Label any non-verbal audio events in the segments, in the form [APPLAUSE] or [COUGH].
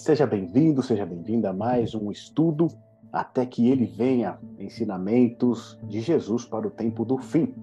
seja bem-vindo, seja bem-vinda a mais um estudo até que ele venha, ensinamentos de Jesus para o tempo do fim.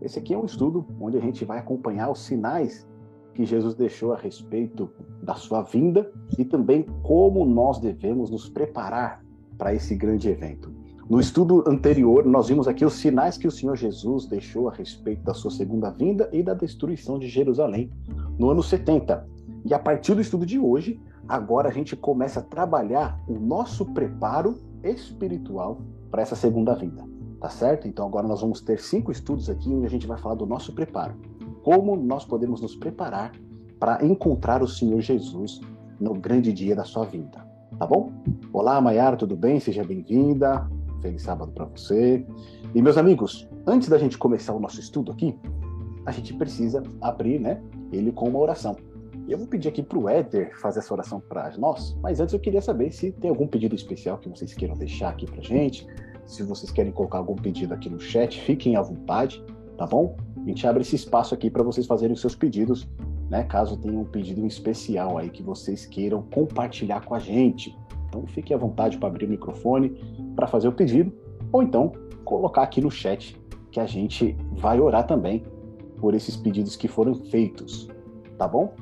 Esse aqui é um estudo onde a gente vai acompanhar os sinais que Jesus deixou a respeito da sua vinda e também como nós devemos nos preparar para esse grande evento. No estudo anterior, nós vimos aqui os sinais que o Senhor Jesus deixou a respeito da sua segunda vinda e da destruição de Jerusalém no ano 70. E a partir do estudo de hoje, agora a gente começa a trabalhar o nosso preparo espiritual para essa segunda vinda. Tá certo? Então agora nós vamos ter cinco estudos aqui onde a gente vai falar do nosso preparo. Como nós podemos nos preparar para encontrar o Senhor Jesus no grande dia da sua vinda. Tá bom? Olá, Maiara, tudo bem? Seja bem-vinda. Feliz sábado para você. E meus amigos, antes da gente começar o nosso estudo aqui, a gente precisa abrir, né, ele com uma oração. Eu vou pedir aqui para o Éder fazer essa oração para nós, mas antes eu queria saber se tem algum pedido especial que vocês queiram deixar aqui para gente. Se vocês querem colocar algum pedido aqui no chat, fiquem à vontade, tá bom? A gente abre esse espaço aqui para vocês fazerem os seus pedidos, né? Caso tenha um pedido especial aí que vocês queiram compartilhar com a gente. Então fiquem à vontade para abrir o microfone para fazer o pedido, ou então colocar aqui no chat que a gente vai orar também por esses pedidos que foram feitos, tá bom?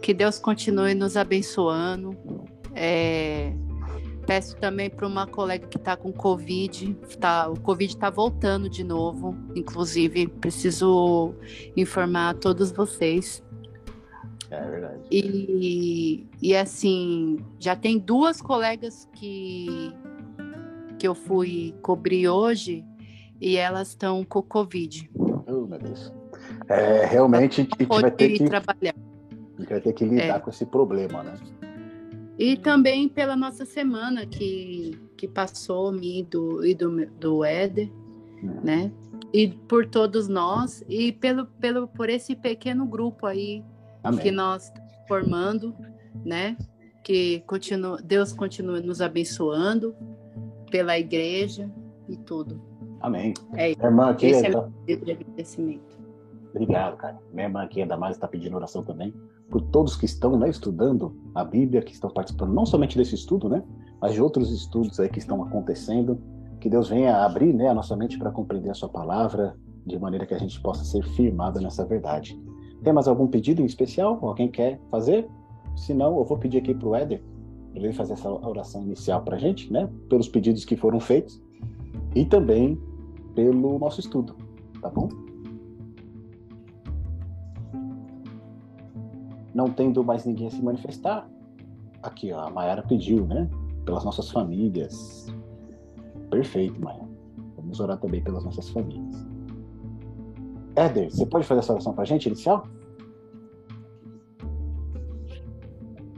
Que Deus continue nos abençoando. É, peço também para uma colega que está com Covid, tá, o Covid está voltando de novo. Inclusive, preciso informar a todos vocês é verdade. E, e assim, já tem duas colegas que, que eu fui cobrir hoje e elas estão com Covid. Oh, meu Deus. É, realmente a gente vai ter que trabalhar. A gente vai ter que lidar é. com esse problema, né? E também pela nossa semana que, que passou, me do, e do, do Éder, hum. né? E por todos nós, e pelo, pelo, por esse pequeno grupo aí Amém. que nós formando, né? Que continua, Deus continue nos abençoando pela igreja e tudo. Amém. É, Minha irmã aqui esse é, é de agradecimento. Obrigado, cara. Minha irmã aqui, a Damares, está pedindo oração também por todos que estão né, estudando a Bíblia, que estão participando não somente desse estudo, né, mas de outros estudos aí que estão acontecendo. Que Deus venha abrir né, a nossa mente para compreender a sua palavra, de maneira que a gente possa ser firmado nessa verdade. Tem mais algum pedido em especial? Alguém quer fazer? Se não, eu vou pedir aqui para o Éder, ele fazer essa oração inicial para a gente, né? Pelos pedidos que foram feitos e também pelo nosso estudo, tá bom? Não tendo mais ninguém a se manifestar, aqui ó, a Mayara pediu, né? Pelas nossas famílias. Perfeito, Maia. Vamos orar também pelas nossas famílias. Éder, você pode fazer essa oração para a gente, inicial?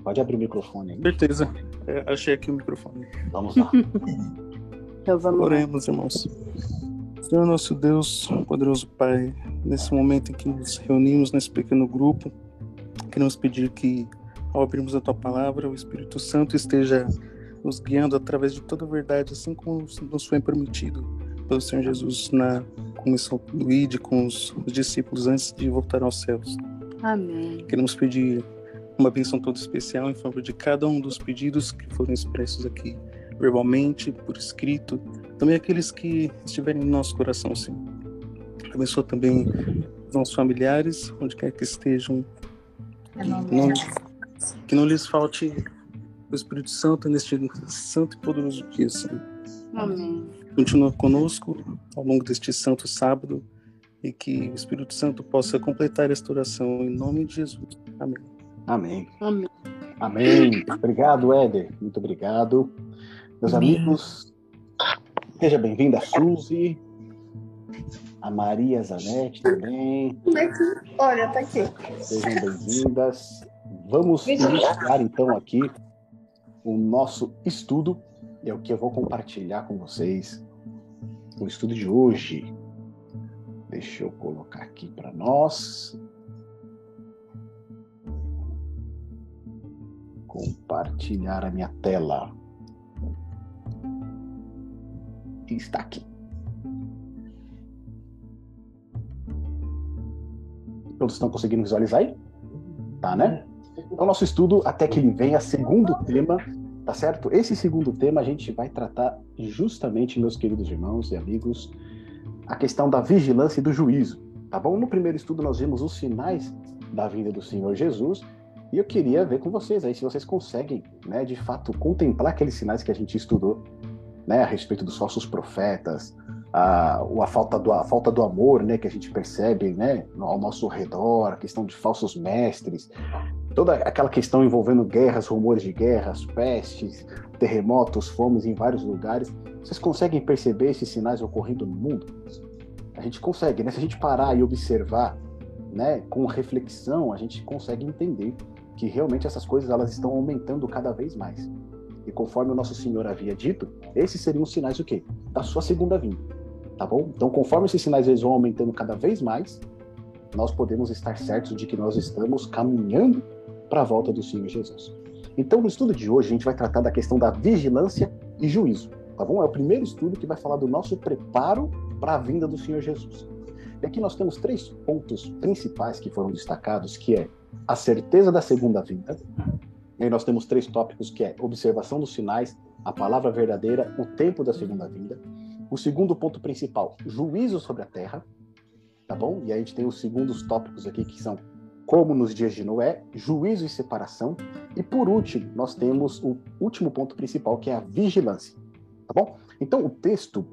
Pode abrir o microfone aí. Certeza. É, achei aqui o microfone. [LAUGHS] Vamos lá. Oremos, irmãos. Senhor nosso Deus, poderoso Pai, nesse momento em que nos reunimos nesse pequeno grupo, queremos pedir que, ao abrirmos a Tua palavra, o Espírito Santo esteja nos guiando através de toda a verdade, assim como nos foi permitido pelo Senhor Jesus na comissão do ID com os, os discípulos antes de voltar aos céus. Amém. Queremos pedir uma bênção toda especial em favor de cada um dos pedidos que foram expressos aqui verbalmente, por escrito, também aqueles que estiverem no nosso coração, Senhor. Abençoa também os nossos familiares, onde quer que estejam, não, que não lhes falte o Espírito Santo neste santo e poderoso dia, Senhor. Amém. Continua conosco ao longo deste santo sábado e que o Espírito Santo possa completar esta oração em nome de Jesus. Amém. Amém. Amém. Amém. Obrigado, Éder. Muito obrigado. Meus Amém. amigos, seja bem-vinda, Suzy. A Maria Zanetti também. Olha, tá aqui. Sejam bem-vindas. Vamos iniciar então aqui o nosso estudo é o que eu vou compartilhar com vocês o estudo de hoje. Deixa eu colocar aqui para nós. Compartilhar a minha tela. Está aqui. Todos estão conseguindo visualizar aí? Tá, né? O nosso estudo, até que ele venha, segundo tema, tá certo? Esse segundo tema a gente vai tratar justamente, meus queridos irmãos e amigos, a questão da vigilância e do juízo, tá bom? No primeiro estudo nós vimos os sinais da vinda do Senhor Jesus e eu queria ver com vocês aí se vocês conseguem, né, de fato, contemplar aqueles sinais que a gente estudou, né, a respeito dos falsos profetas, a, a, falta, do, a falta do amor, né, que a gente percebe, né, ao nosso redor, a questão de falsos mestres, toda aquela questão envolvendo guerras, rumores de guerras, pestes, terremotos, fomes em vários lugares. Vocês conseguem perceber esses sinais ocorrendo no mundo? A gente consegue, né? Se a gente parar e observar, né, com reflexão, a gente consegue entender que realmente essas coisas elas estão aumentando cada vez mais. E conforme o nosso Senhor havia dito, esses seriam os sinais do quê? Da sua segunda vinda. Tá bom? Então, conforme esses sinais eles vão aumentando cada vez mais, nós podemos estar certos de que nós estamos caminhando para a volta do Senhor Jesus. Então, no estudo de hoje, a gente vai tratar da questão da vigilância e juízo. Tá bom? É o primeiro estudo que vai falar do nosso preparo para a vinda do Senhor Jesus. E aqui nós temos três pontos principais que foram destacados, que é a certeza da segunda vinda. E aí nós temos três tópicos que é observação dos sinais, a palavra verdadeira, o tempo da segunda vinda. O segundo ponto principal, juízo sobre a terra, tá bom? E aí a gente tem os segundos tópicos aqui que são como nos dias de Noé, juízo e separação. E por último, nós temos o último ponto principal, que é a vigilância, tá bom? Então o texto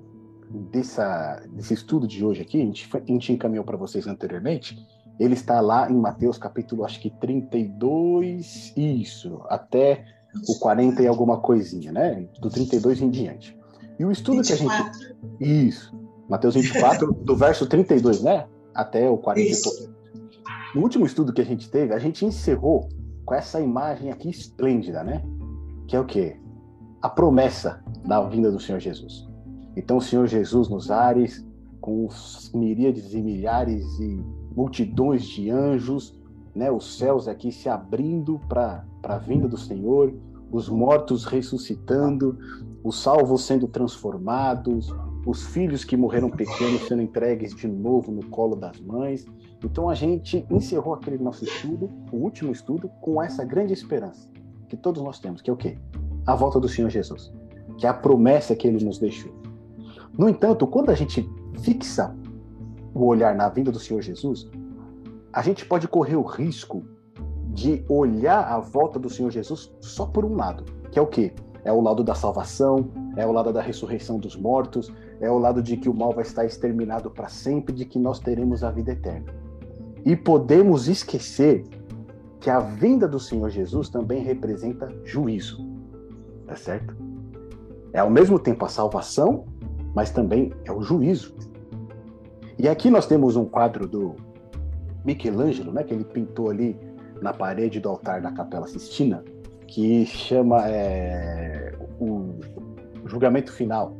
dessa, desse estudo de hoje aqui, a gente, a gente encaminhou para vocês anteriormente, ele está lá em Mateus capítulo, acho que 32, isso, até o 40 e alguma coisinha, né? Do 32 em diante. E o estudo 24. que a gente. Isso. Mateus 24, do verso 32, né? Até o 40 isso. e. No último estudo que a gente teve, a gente encerrou com essa imagem aqui esplêndida, né? Que é o quê? A promessa da vinda do Senhor Jesus. Então, o Senhor Jesus nos ares, com os miríades e milhares e multidões de anjos, né, os céus aqui se abrindo para a vinda do Senhor, os mortos ressuscitando, os salvos sendo transformados, os filhos que morreram pequenos sendo entregues de novo no colo das mães. Então a gente encerrou aquele nosso estudo, o último estudo, com essa grande esperança que todos nós temos, que é o quê? A volta do Senhor Jesus, que é a promessa que ele nos deixou. No entanto, quando a gente fixa o olhar na vinda do Senhor Jesus, a gente pode correr o risco de olhar a volta do Senhor Jesus só por um lado, que é o quê? É o lado da salvação, é o lado da ressurreição dos mortos, é o lado de que o mal vai estar exterminado para sempre, de que nós teremos a vida eterna. E podemos esquecer que a vinda do Senhor Jesus também representa juízo. Tá certo? É ao mesmo tempo a salvação, mas também é o juízo. E aqui nós temos um quadro do Michelangelo, né, que ele pintou ali na parede do altar da Capela Sistina, que chama é, o julgamento final.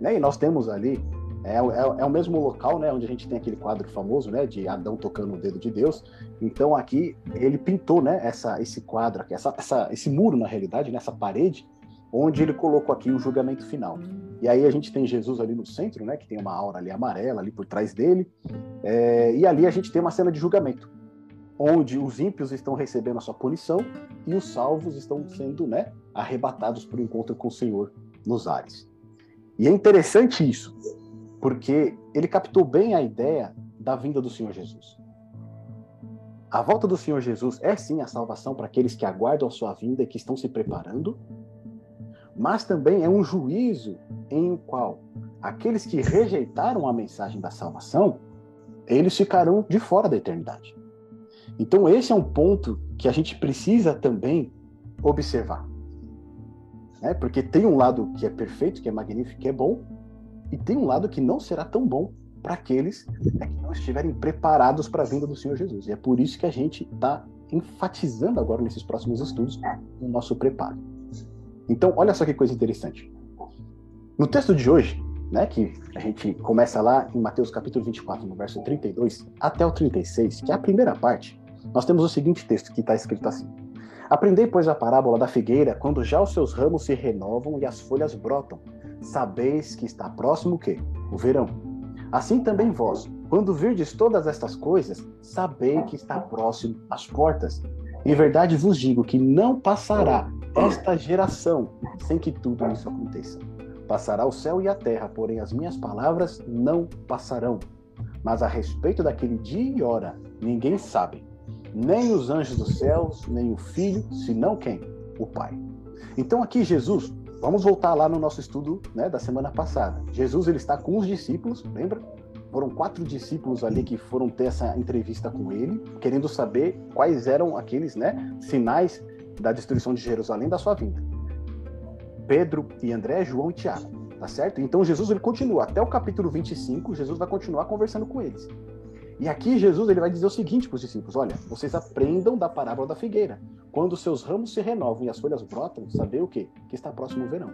Né? E nós temos ali é, é, é, o mesmo local, né, onde a gente tem aquele quadro famoso, né, de Adão tocando o dedo de Deus. Então aqui ele pintou, né, essa, esse quadro, aqui, essa, essa, esse muro na realidade, nessa parede, onde ele colocou aqui o julgamento final. E aí a gente tem Jesus ali no centro, né, que tem uma aura ali amarela ali por trás dele, é, e ali a gente tem uma cena de julgamento, onde os ímpios estão recebendo a sua punição e os salvos estão sendo, né, arrebatados para o encontro com o Senhor nos ares. E é interessante isso, porque ele captou bem a ideia da vinda do Senhor Jesus. A volta do Senhor Jesus é sim a salvação para aqueles que aguardam a sua vinda e que estão se preparando, mas também é um juízo em o qual aqueles que rejeitaram a mensagem da salvação, eles ficarão de fora da eternidade. Então esse é um ponto que a gente precisa também observar. Né? Porque tem um lado que é perfeito, que é magnífico, que é bom, e tem um lado que não será tão bom para aqueles né, que não estiverem preparados para a vinda do Senhor Jesus. E é por isso que a gente está enfatizando agora nesses próximos estudos o nosso preparo. Então, olha só que coisa interessante. No texto de hoje, né, que a gente começa lá em Mateus capítulo 24, no verso 32 até o 36, que é a primeira parte, nós temos o seguinte texto que está escrito assim: Aprendei, pois, a parábola da figueira, quando já os seus ramos se renovam e as folhas brotam. Sabeis que está próximo o quê? O verão. Assim também vós, quando virdes todas estas coisas, sabei que está próximo às portas. Em verdade vos digo que não passará esta geração sem que tudo isso aconteça. Passará o céu e a terra, porém as minhas palavras não passarão. Mas a respeito daquele dia e hora, ninguém sabe, nem os anjos dos céus, nem o filho, senão quem? O Pai. Então aqui Jesus, vamos voltar lá no nosso estudo né, da semana passada. Jesus ele está com os discípulos, lembra? Foram quatro discípulos ali que foram ter essa entrevista com ele, querendo saber quais eram aqueles né, sinais da destruição de Jerusalém da sua vinda. Pedro e André, João e Tiago, tá certo? Então Jesus ele continua até o capítulo 25, Jesus vai continuar conversando com eles. E aqui Jesus ele vai dizer o seguinte para os discípulos: olha, vocês aprendam da parábola da figueira. Quando seus ramos se renovam e as folhas brotam, saber o quê? Que está próximo o verão.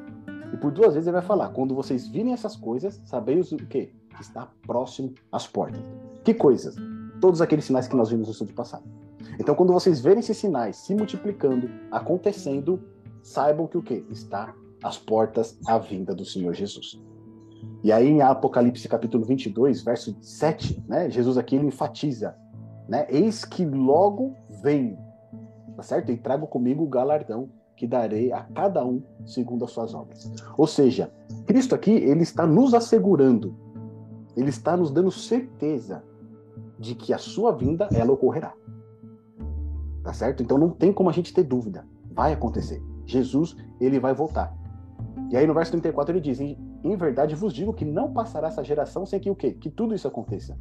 E por duas vezes ele vai falar: quando vocês virem essas coisas, sabeis o quê? Que está próximo às portas. Que coisas? Todos aqueles sinais que nós vimos no estudo passado. Então, quando vocês verem esses sinais se multiplicando, acontecendo, saibam que o quê? Está às portas a vinda do Senhor Jesus. E aí em Apocalipse capítulo 22, verso 7, né, Jesus aqui ele enfatiza, né, eis que logo venho, tá certo? E trago comigo o galardão que darei a cada um segundo as suas obras. Ou seja, Cristo aqui ele está nos assegurando, ele está nos dando certeza de que a sua vinda ela ocorrerá. Tá certo? Então não tem como a gente ter dúvida. Vai acontecer. Jesus, ele vai voltar. E aí no verso 34 ele diz: em verdade vos digo que não passará essa geração sem que o quê? Que tudo isso aconteça.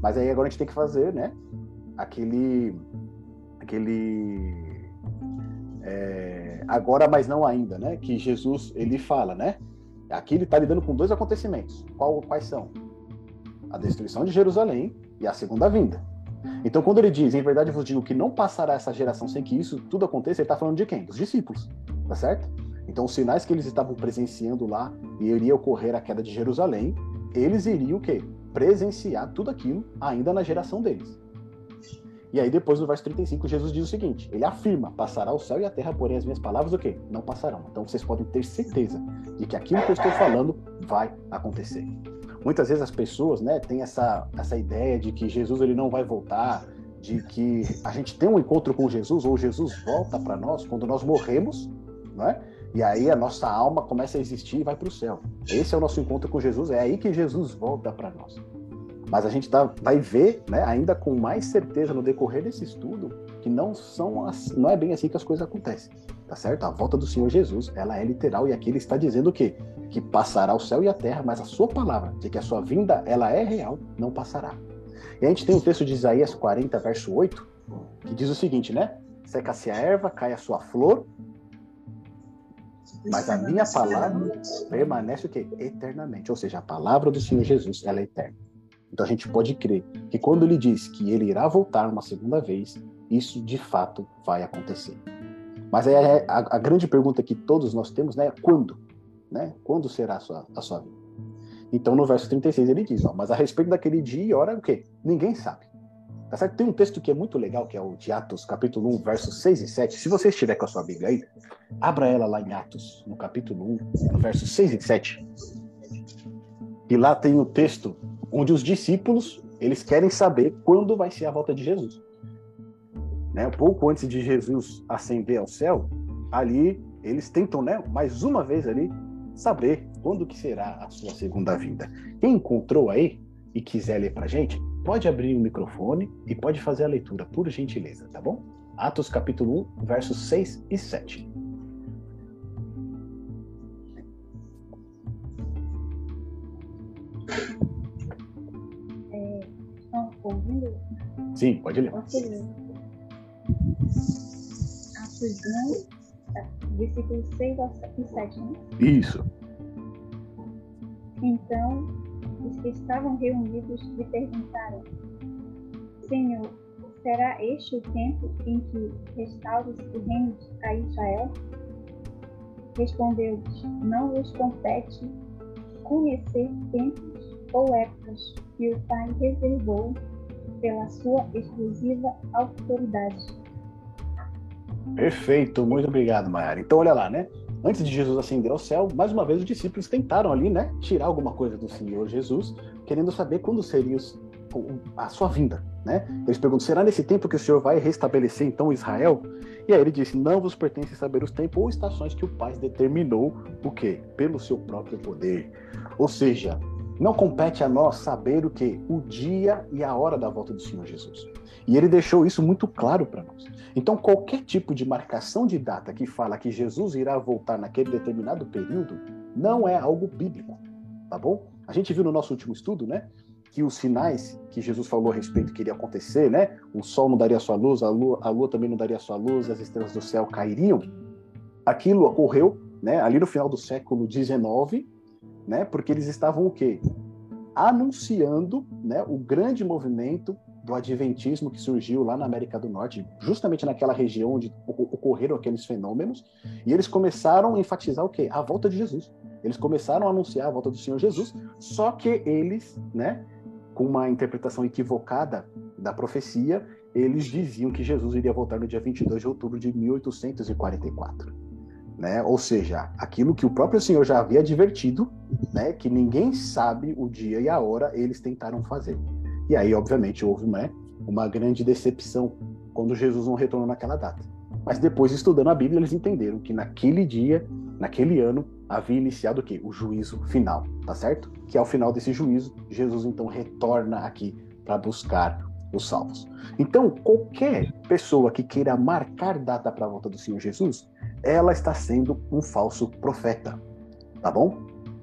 Mas aí agora a gente tem que fazer, né? Aquele. Aquele. É, agora, mas não ainda, né? Que Jesus ele fala, né? Aqui ele está lidando com dois acontecimentos. Qual, quais são? A destruição de Jerusalém e a segunda vinda. Então, quando ele diz, em verdade vos digo que não passará essa geração sem que isso tudo aconteça, ele está falando de quem? Dos discípulos, tá certo? Então, os sinais que eles estavam presenciando lá, e iria ocorrer a queda de Jerusalém, eles iriam o quê? Presenciar tudo aquilo ainda na geração deles. E aí, depois no verso 35, Jesus diz o seguinte: ele afirma: passará o céu e a terra, porém as minhas palavras o quê? Não passarão. Então vocês podem ter certeza de que aquilo que eu estou falando vai acontecer. Muitas vezes as pessoas, né, têm essa, essa ideia de que Jesus ele não vai voltar, de que a gente tem um encontro com Jesus ou Jesus volta para nós quando nós morremos, não é? E aí a nossa alma começa a existir e vai para o céu. Esse é o nosso encontro com Jesus, é aí que Jesus volta para nós. Mas a gente tá, vai ver, né, ainda com mais certeza no decorrer desse estudo, que não são as, não é bem assim que as coisas acontecem, tá certo? A volta do Senhor Jesus, ela é literal e aqui ele está dizendo o quê? Que passará o céu e a terra, mas a sua palavra, de que a sua vinda, ela é real, não passará. E a gente tem o texto de Isaías 40, verso 8, que diz o seguinte, né? Seca-se a erva, cai a sua flor, mas a minha palavra permanece o quê? Eternamente. Ou seja, a palavra do Senhor Jesus, ela é eterna. Então a gente pode crer que quando ele diz que ele irá voltar uma segunda vez, isso de fato vai acontecer. Mas aí a, a, a grande pergunta que todos nós temos né, é quando? Né? Quando será a sua, a sua vida? Então no verso 36 ele diz, ó, mas a respeito daquele dia e hora, o quê? Ninguém sabe. Tá certo? Tem um texto que é muito legal, que é o de Atos, capítulo 1, versos 6 e 7. Se você estiver com a sua Bíblia aí, abra ela lá em Atos, no capítulo 1, no versos 6 e 7. E lá tem o texto onde os discípulos, eles querem saber quando vai ser a volta de Jesus. Né? Pouco antes de Jesus ascender ao céu, ali eles tentam, né, mais uma vez ali, saber quando que será a sua segunda vinda. Quem encontrou aí e quiser ler pra gente, pode abrir o microfone e pode fazer a leitura, por gentileza, tá bom? Atos capítulo 1, versos 6 e 7. É, ouvindo? Sim, pode ler. Atos 1, tá, versículos 6 e 7, né? Isso. Então os que estavam reunidos lhe perguntaram: Senhor, será este o tempo em que restaures o reino a Israel? Respondeu-lhes: Não vos compete conhecer tempos ou épocas que o Pai reservou pela sua exclusiva autoridade. Perfeito, muito obrigado, Mayara. Então, olha lá, né? Antes de Jesus ascender ao céu, mais uma vez os discípulos tentaram ali, né, tirar alguma coisa do Senhor Jesus, querendo saber quando seria a sua vinda, né? Eles perguntam: será nesse tempo que o Senhor vai restabelecer então Israel? E aí ele disse: não vos pertence saber os tempos ou estações que o Pai determinou, o quê? Pelo seu próprio poder. Ou seja, não compete a nós saber o que? O dia e a hora da volta do Senhor Jesus. E ele deixou isso muito claro para nós. Então, qualquer tipo de marcação de data que fala que Jesus irá voltar naquele determinado período, não é algo bíblico, tá bom? A gente viu no nosso último estudo, né? Que os sinais que Jesus falou a respeito que iria acontecer, né? O sol não daria sua luz, a lua, a lua também não daria sua luz, as estrelas do céu cairiam. Aquilo ocorreu, né? Ali no final do século XIX, né? Porque eles estavam o quê? Anunciando, né? O grande movimento do adventismo que surgiu lá na América do Norte, justamente naquela região onde ocorreram aqueles fenômenos, e eles começaram a enfatizar o quê? A volta de Jesus. Eles começaram a anunciar a volta do Senhor Jesus, só que eles, né, com uma interpretação equivocada da profecia, eles diziam que Jesus iria voltar no dia 22 de outubro de 1844 né? Ou seja, aquilo que o próprio Senhor já havia advertido, né? Que ninguém sabe o dia e a hora, eles tentaram fazer. E aí, obviamente, houve uma, uma grande decepção quando Jesus não retornou naquela data. Mas depois, estudando a Bíblia, eles entenderam que naquele dia, naquele ano, havia iniciado o quê? O juízo final, tá certo? Que ao final desse juízo, Jesus então retorna aqui para buscar os salvos. Então, qualquer pessoa que queira marcar data para a volta do Senhor Jesus, ela está sendo um falso profeta, tá bom?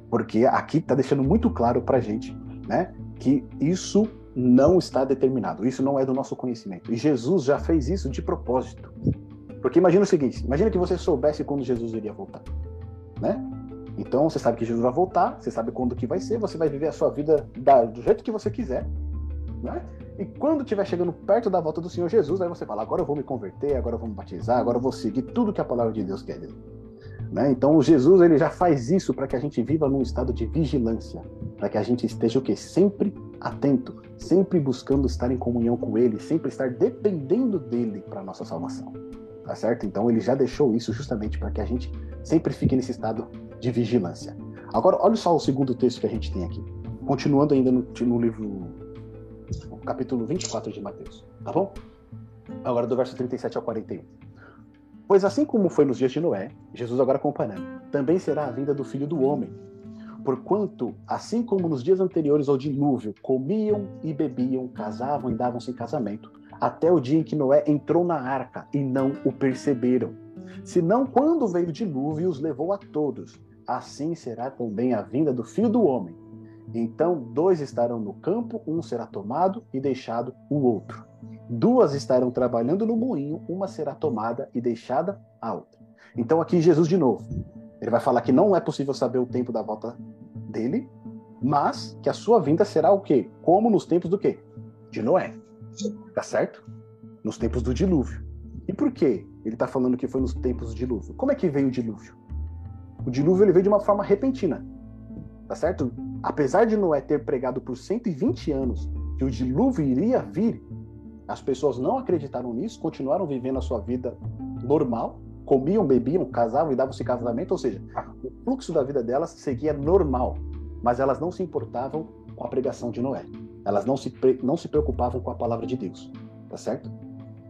Porque aqui está deixando muito claro para a gente, né, que isso não está determinado, isso não é do nosso conhecimento. E Jesus já fez isso de propósito. Porque imagina o seguinte: imagina que você soubesse quando Jesus iria voltar, né? Então você sabe que Jesus vai voltar, você sabe quando que vai ser, você vai viver a sua vida da, do jeito que você quiser, né? E quando estiver chegando perto da volta do Senhor Jesus, aí você fala: agora eu vou me converter, agora eu vou me batizar, agora eu vou seguir tudo que a palavra de Deus quer. Né? Então, Jesus ele já faz isso para que a gente viva num estado de vigilância, para que a gente esteja o quê? Sempre atento, sempre buscando estar em comunhão com Ele, sempre estar dependendo dele para nossa salvação. Tá certo? Então, ele já deixou isso justamente para que a gente sempre fique nesse estado de vigilância. Agora, olha só o segundo texto que a gente tem aqui. Continuando ainda no, no livro capítulo 24 de Mateus, tá bom? Agora do verso 37 ao 41. Pois assim como foi nos dias de Noé, Jesus agora comparando, também será a vinda do Filho do Homem. Porquanto, assim como nos dias anteriores ao dilúvio, comiam e bebiam, casavam e davam-se em casamento, até o dia em que Noé entrou na arca e não o perceberam. Senão, quando veio o dilúvio, os levou a todos. Assim será também a vinda do Filho do Homem. Então, dois estarão no campo, um será tomado e deixado o outro. Duas estarão trabalhando no moinho, uma será tomada e deixada a outra. Então, aqui Jesus de novo. Ele vai falar que não é possível saber o tempo da volta dele, mas que a sua vinda será o quê? Como nos tempos do quê? De Noé. Tá certo? Nos tempos do dilúvio. E por quê? Ele está falando que foi nos tempos do dilúvio. Como é que veio o dilúvio? O dilúvio ele veio de uma forma repentina. Tá certo? Apesar de Noé ter pregado por 120 anos que o dilúvio iria vir, as pessoas não acreditaram nisso, continuaram vivendo a sua vida normal, comiam, bebiam, casavam e davam-se casamento, ou seja, o fluxo da vida delas seguia normal, mas elas não se importavam com a pregação de Noé. Elas não se, não se preocupavam com a palavra de Deus, tá certo?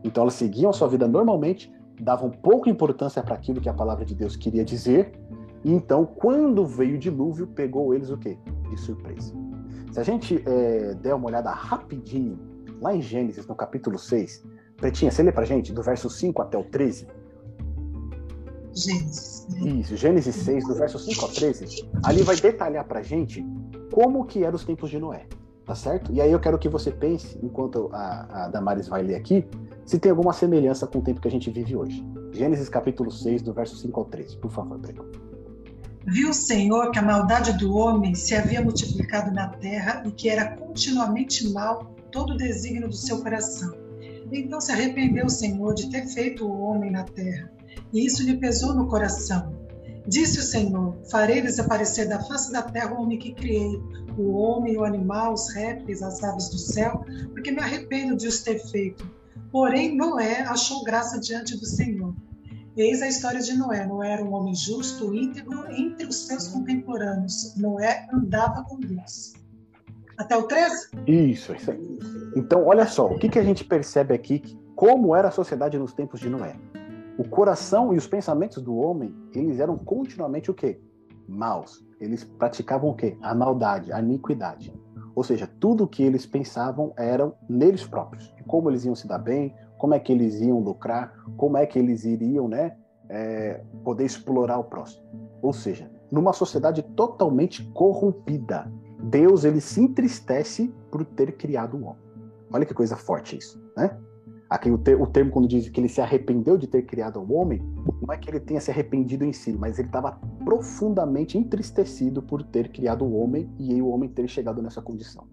Então elas seguiam a sua vida normalmente, davam pouca importância para aquilo que a palavra de Deus queria dizer, e então, quando veio o dilúvio, pegou eles o quê? de surpresa. Se a gente é, der uma olhada rapidinho, lá em Gênesis, no capítulo 6, Pretinha, você lê pra gente, do verso 5 até o 13? Gênesis. Né? Isso, Gênesis 6, do verso 5 ao 13. Ali vai detalhar pra gente como que eram os tempos de Noé, tá certo? E aí eu quero que você pense, enquanto a, a Damares vai ler aqui, se tem alguma semelhança com o tempo que a gente vive hoje. Gênesis capítulo 6, do verso 5 ao 13. Por favor, Breno. Viu o Senhor que a maldade do homem se havia multiplicado na terra e que era continuamente mal todo o desígnio do seu coração. Então se arrependeu o Senhor de ter feito o homem na terra, e isso lhe pesou no coração. Disse o Senhor: Farei desaparecer da face da terra o homem que criei, o homem, o animal, os répteis, as aves do céu, porque me arrependo de os ter feito. Porém, Noé achou graça diante do Senhor. Eis a história de Noé. Noé era um homem justo, íntegro entre os seus contemporâneos. Noé andava com Deus. Até o 13? Isso, isso aí. Então, olha só, o que, que a gente percebe aqui, como era a sociedade nos tempos de Noé. O coração e os pensamentos do homem, eles eram continuamente o quê? Maus. Eles praticavam o quê? A maldade, a iniquidade. Ou seja, tudo o que eles pensavam eram neles próprios. Como eles iam se dar bem, como é que eles iam lucrar, como é que eles iriam, né, é, poder explorar o próximo. Ou seja, numa sociedade totalmente corrompida, Deus ele se entristece por ter criado o homem. Olha que coisa forte isso, né? Aqui o, ter, o termo quando diz que ele se arrependeu de ter criado o homem, não é que ele tenha se arrependido em si, mas ele estava profundamente entristecido por ter criado o homem e o homem ter chegado nessa condição.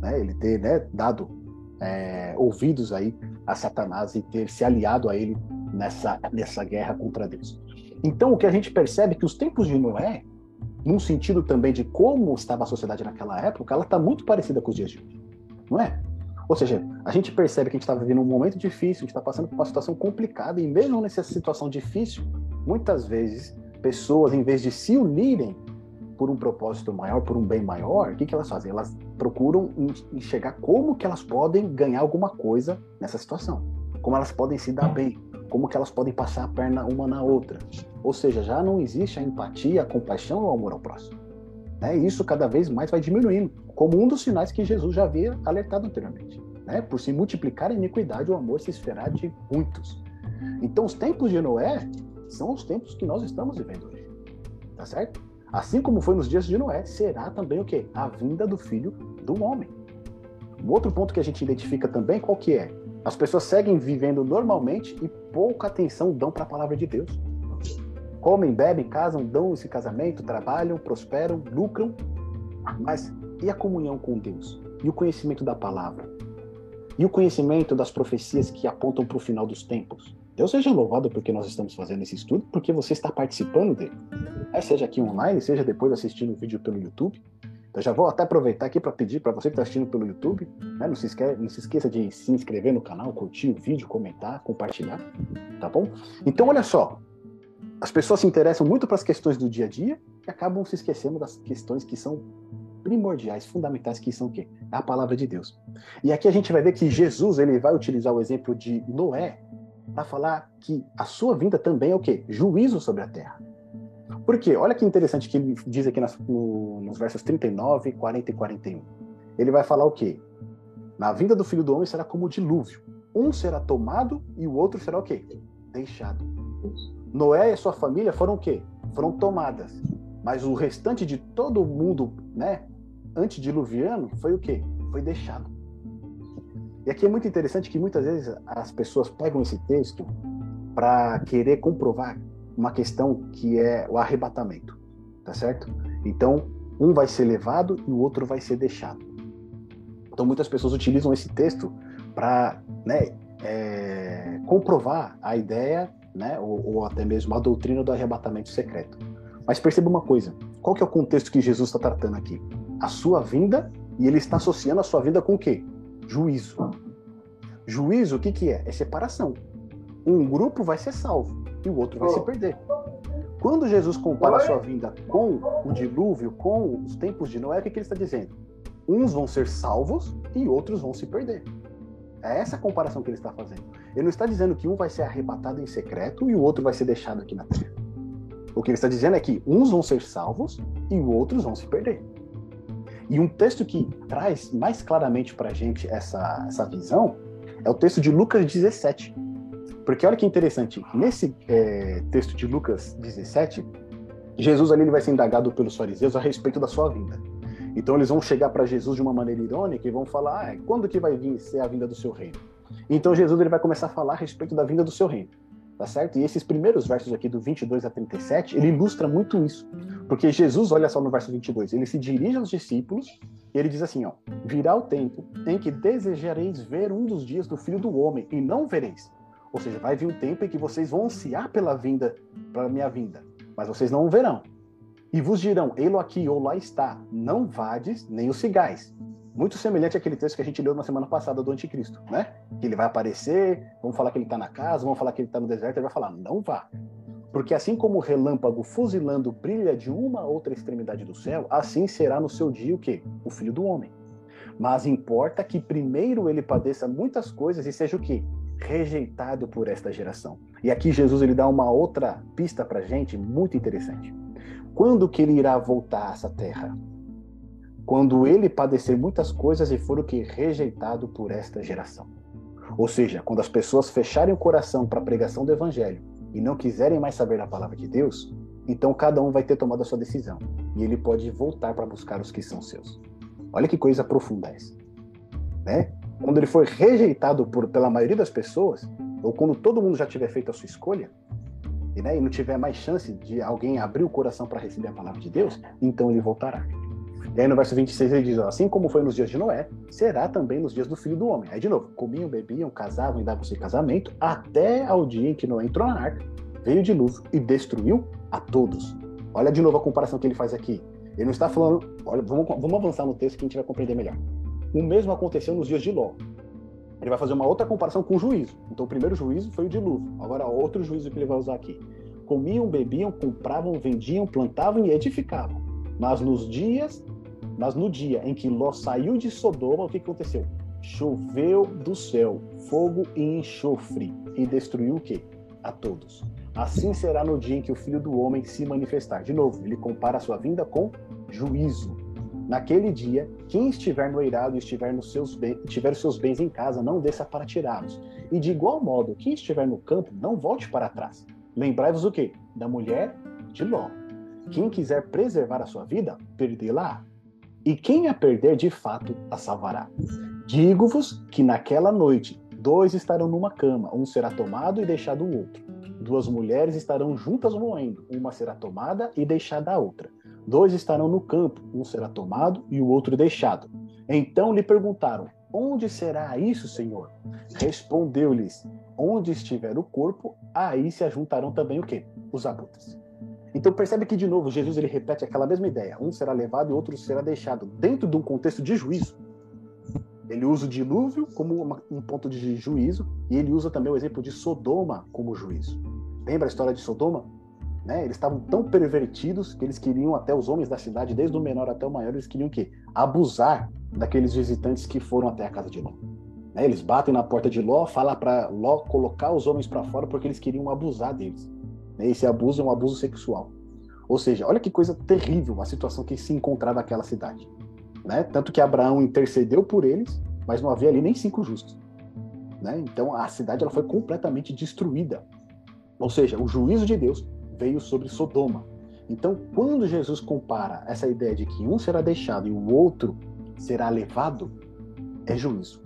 Né? Ele ter né, dado é, ouvidos aí a Satanás e ter se aliado a ele nessa, nessa guerra contra Deus. Então o que a gente percebe é que os tempos de Noé, num sentido também de como estava a sociedade naquela época, ela está muito parecida com os dias de hoje, não é? Ou seja, a gente percebe que a gente está vivendo um momento difícil, a gente está passando por uma situação complicada, e mesmo nessa situação difícil, muitas vezes, pessoas, em vez de se unirem por um propósito maior, por um bem maior, o que, que elas fazem? Elas procuram enxergar como que elas podem ganhar alguma coisa nessa situação, como elas podem se dar bem, como que elas podem passar a perna uma na outra. Ou seja, já não existe a empatia, a compaixão ou o amor ao próximo. Né? Isso cada vez mais vai diminuindo, como um dos sinais que Jesus já havia alertado anteriormente. Né? Por se multiplicar a iniquidade, o amor se esfriará de muitos. Então, os tempos de Noé são os tempos que nós estamos vivendo hoje. Tá certo? Assim como foi nos dias de Noé, será também o quê? A vinda do filho do homem. Um outro ponto que a gente identifica também, qual que é? As pessoas seguem vivendo normalmente e pouca atenção dão para a palavra de Deus comem, bebem, casam, dão esse casamento, trabalham, prosperam, lucram, mas e a comunhão com Deus? E o conhecimento da palavra? E o conhecimento das profecias que apontam para o final dos tempos? Deus seja louvado porque nós estamos fazendo esse estudo, porque você está participando dele. Seja aqui online, seja depois assistindo o vídeo pelo YouTube. Então já vou até aproveitar aqui para pedir para você que está assistindo pelo YouTube, né, não, se esqueça, não se esqueça de se inscrever no canal, curtir o vídeo, comentar, compartilhar, tá bom? Então olha só, as pessoas se interessam muito para as questões do dia a dia e acabam se esquecendo das questões que são primordiais, fundamentais, que são o quê? É a palavra de Deus. E aqui a gente vai ver que Jesus ele vai utilizar o exemplo de Noé para falar que a sua vinda também é o quê? Juízo sobre a terra. Por quê? Olha que interessante que ele diz aqui nas, no, nos versos 39, 40 e 41. Ele vai falar o quê? Na vinda do Filho do Homem será como o dilúvio. Um será tomado e o outro será o quê? Deixado. Noé e sua família foram o quê? Foram tomadas. Mas o restante de todo o mundo, né, antediluviano, foi o quê? Foi deixado. E aqui é muito interessante que muitas vezes as pessoas pegam esse texto para querer comprovar uma questão que é o arrebatamento, tá certo? Então, um vai ser levado e o outro vai ser deixado. Então, muitas pessoas utilizam esse texto para né, é, comprovar a ideia né? Ou, ou, até mesmo a doutrina do arrebatamento secreto. Mas perceba uma coisa: qual que é o contexto que Jesus está tratando aqui? A sua vinda, e ele está associando a sua vida com o quê? Juízo. Juízo, o que, que é? É separação. Um grupo vai ser salvo e o outro vai se perder. Quando Jesus compara a sua vinda com o dilúvio, com os tempos de Noé, o que, que ele está dizendo? Uns vão ser salvos e outros vão se perder. É essa a comparação que ele está fazendo. Ele não está dizendo que um vai ser arrebatado em secreto e o outro vai ser deixado aqui na terra. O que ele está dizendo é que uns vão ser salvos e outros vão se perder. E um texto que traz mais claramente para a gente essa, essa visão é o texto de Lucas 17. Porque olha que interessante, nesse é, texto de Lucas 17, Jesus ali ele vai ser indagado pelos fariseus a respeito da sua vinda. Então eles vão chegar para Jesus de uma maneira irônica e vão falar: ah, quando que vai vir ser a vinda do seu reino? Então Jesus ele vai começar a falar a respeito da vinda do seu reino, tá certo? E esses primeiros versos aqui do 22 a 37, ele ilustra muito isso. Porque Jesus, olha só no verso 22, ele se dirige aos discípulos e ele diz assim, ó: Virá o tempo em que desejareis ver um dos dias do Filho do homem e não vereis. Ou seja, vai vir um tempo em que vocês vão ansiar pela vinda, pela minha vinda, mas vocês não o verão. E vos dirão, ele aqui ou lá está, não vades nem o sigais. Muito semelhante àquele texto que a gente leu na semana passada do anticristo, né? Que ele vai aparecer, vamos falar que ele está na casa, vamos falar que ele está no deserto, ele vai falar, não vá. Porque assim como o relâmpago fuzilando brilha de uma a outra extremidade do céu, assim será no seu dia o quê? O filho do homem. Mas importa que primeiro ele padeça muitas coisas e seja o quê? Rejeitado por esta geração. E aqui Jesus ele dá uma outra pista para gente muito interessante. Quando que ele irá voltar a essa terra? Quando ele padecer muitas coisas e for o que rejeitado por esta geração. Ou seja, quando as pessoas fecharem o coração para a pregação do evangelho e não quiserem mais saber da palavra de Deus, então cada um vai ter tomado a sua decisão e ele pode voltar para buscar os que são seus. Olha que coisa profunda essa, né? Quando ele for rejeitado por, pela maioria das pessoas, ou quando todo mundo já tiver feito a sua escolha, e, né, e não tiver mais chance de alguém abrir o coração para receber a palavra de Deus, então ele voltará. E aí no verso 26 ele diz: ó, assim como foi nos dias de Noé, será também nos dias do filho do homem. Aí de novo, comiam, bebiam, casavam e davam-se casamento, até ao dia em que Noé entrou na arca, veio o dilúvio e destruiu a todos. Olha de novo a comparação que ele faz aqui. Ele não está falando, olha, vamos, vamos avançar no texto que a gente vai compreender melhor. O mesmo aconteceu nos dias de Ló. Ele vai fazer uma outra comparação com o juízo. Então, o primeiro juízo foi o dilúvio. Agora, outro juízo que ele vai usar aqui. Comiam, bebiam, compravam, vendiam, plantavam e edificavam. Mas nos dias, mas no dia em que Ló saiu de Sodoma, o que aconteceu? Choveu do céu fogo e enxofre e destruiu o quê? A todos. Assim será no dia em que o Filho do Homem se manifestar. De novo, ele compara a sua vinda com juízo. Naquele dia, quem estiver no eirado e estiver nos seus bens, tiver os seus bens em casa, não desça para tirá-los. E de igual modo, quem estiver no campo, não volte para trás. Lembrai-vos o quê? Da mulher de Ló. Quem quiser preservar a sua vida, perdê-la. E quem a perder, de fato, a salvará. Digo-vos que naquela noite, dois estarão numa cama, um será tomado e deixado o outro. Duas mulheres estarão juntas moendo, uma será tomada e deixada a outra. Dois estarão no campo, um será tomado e o outro deixado. Então lhe perguntaram: Onde será isso, Senhor? Respondeu-lhes: Onde estiver o corpo, aí se ajuntarão também o quê? Os abutres. Então percebe que de novo Jesus ele repete aquela mesma ideia: um será levado e outro será deixado, dentro de um contexto de juízo. Ele usa o dilúvio como uma, um ponto de juízo e ele usa também o exemplo de Sodoma como juízo. Lembra a história de Sodoma? Né? Eles estavam tão pervertidos que eles queriam até os homens da cidade, desde o menor até o maior, eles queriam o quê? Abusar daqueles visitantes que foram até a casa de Ló. Né? Eles batem na porta de Ló, falam para Ló colocar os homens para fora porque eles queriam abusar deles. Né? Esse abuso é um abuso sexual. Ou seja, olha que coisa terrível a situação que se encontrava naquela cidade. Né? Tanto que Abraão intercedeu por eles, mas não havia ali nem cinco justos. Né? Então a cidade ela foi completamente destruída. Ou seja, o juízo de Deus veio sobre Sodoma. Então, quando Jesus compara essa ideia de que um será deixado e o outro será levado, é juízo.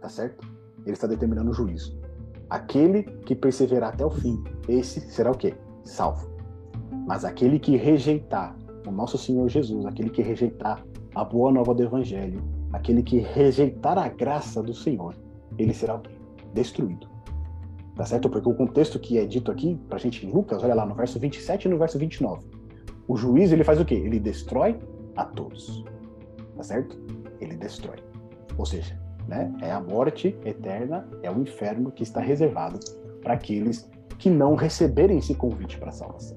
Tá certo? Ele está determinando o juízo. Aquele que perseverar até o fim, esse será o quê? Salvo. Mas aquele que rejeitar o nosso Senhor Jesus, aquele que rejeitar a boa nova do Evangelho, aquele que rejeitar a graça do Senhor, ele será o quê? Destruído. Tá certo? Porque o contexto que é dito aqui pra gente em Lucas, olha lá, no verso 27 e no verso 29. O juiz, ele faz o quê? Ele destrói a todos. Tá certo? Ele destrói. Ou seja, né? É a morte eterna, é o inferno que está reservado para aqueles que não receberem esse convite para a salvação.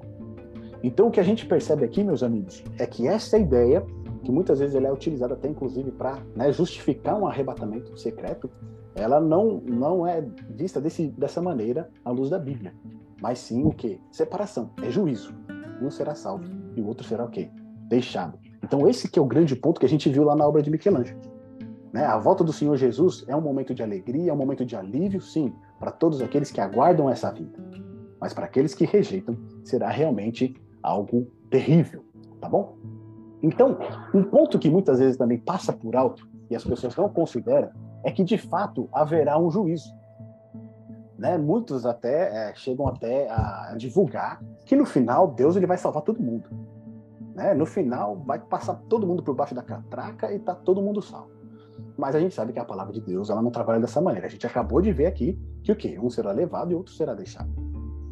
Então, o que a gente percebe aqui, meus amigos, é que essa ideia, que muitas vezes ela é utilizada até inclusive para né, justificar um arrebatamento secreto, ela não, não é vista desse, dessa maneira à luz da Bíblia. Mas sim o que? Separação, é juízo. Um será salvo e o outro será o quê? Deixado. Então esse que é o grande ponto que a gente viu lá na obra de Michelangelo. Né? A volta do Senhor Jesus é um momento de alegria, é um momento de alívio, sim, para todos aqueles que aguardam essa vida. Mas para aqueles que rejeitam, será realmente algo terrível, tá bom? Então, um ponto que muitas vezes também passa por alto e as pessoas não consideram é que de fato haverá um juízo. Né? Muitos até é, chegam até a divulgar que no final Deus ele vai salvar todo mundo. Né? No final vai passar todo mundo por baixo da catraca e tá todo mundo salvo. Mas a gente sabe que a palavra de Deus ela não trabalha dessa maneira. A gente acabou de ver aqui que o quê? Um será levado e outro será deixado.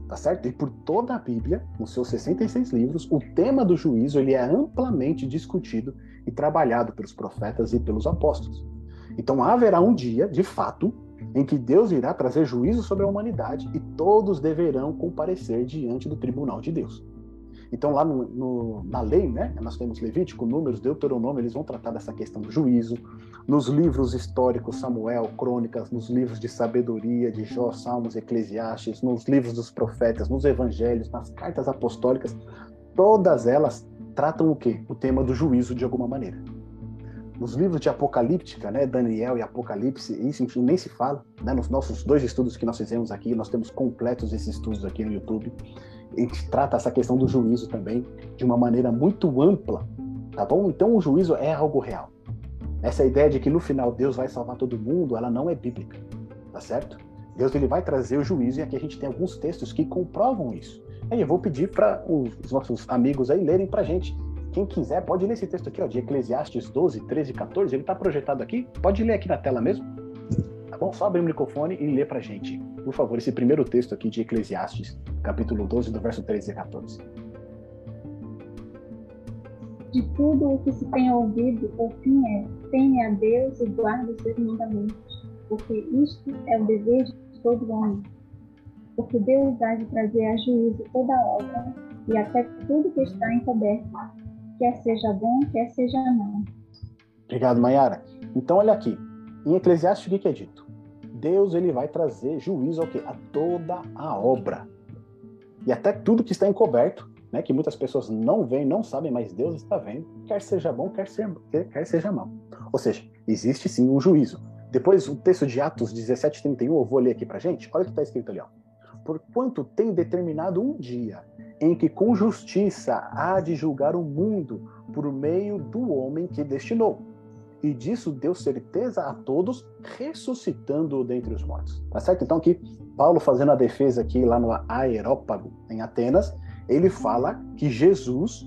Tá certo? E por toda a Bíblia, nos seus 66 livros, o tema do juízo ele é amplamente discutido e trabalhado pelos profetas e pelos apóstolos. Então haverá um dia, de fato, em que Deus irá trazer juízo sobre a humanidade e todos deverão comparecer diante do tribunal de Deus. Então, lá no, no, na lei, né, nós temos Levítico, Números, Deuteronômio, eles vão tratar dessa questão do juízo. Nos livros históricos, Samuel, Crônicas, nos livros de sabedoria, de Jó, Salmos, Eclesiastes, nos livros dos profetas, nos evangelhos, nas cartas apostólicas, todas elas tratam o quê? O tema do juízo de alguma maneira. Nos livros de Apocalíptica, né, Daniel e Apocalipse, isso enfim, nem se fala. Né, nos nossos dois estudos que nós fizemos aqui, nós temos completos esses estudos aqui no YouTube a gente trata essa questão do juízo também de uma maneira muito ampla, tá bom? Então o juízo é algo real. Essa ideia de que no final Deus vai salvar todo mundo, ela não é bíblica, tá certo? Deus ele vai trazer o juízo e aqui a gente tem alguns textos que comprovam isso. Aí eu vou pedir para os nossos amigos aí lerem para gente. Quem quiser pode ler esse texto aqui, ó, de Eclesiastes 12, 13 e 14. Ele está projetado aqui. Pode ler aqui na tela mesmo. Tá bom? Só abrir o microfone e ler para gente por favor, esse primeiro texto aqui de Eclesiastes, capítulo 12, do verso 13 a 14. De tudo o que se tem ouvido, o fim é: teme a Deus e guarda os seus mandamentos, porque isto é o dever de todo homem. Porque Deus há de trazer a juízo toda obra e até tudo que está encoberto, quer seja bom, quer seja mau. Obrigado, Mayara. Então, olha aqui. Em Eclesiastes, o que é dito? Deus ele vai trazer juízo ao quê? A toda a obra. E até tudo que está encoberto, né, que muitas pessoas não veem, não sabem, mas Deus está vendo, quer seja bom, quer, ser, quer seja mal. Ou seja, existe sim um juízo. Depois, o texto de Atos 17:31, eu vou ler aqui para gente. Olha o que está escrito ali. Ó. Porquanto tem determinado um dia em que com justiça há de julgar o mundo por meio do homem que destinou e disso deu certeza a todos, ressuscitando-o dentre os mortos. Tá certo? Então aqui, Paulo fazendo a defesa aqui lá no Aerópago, em Atenas, ele fala que Jesus,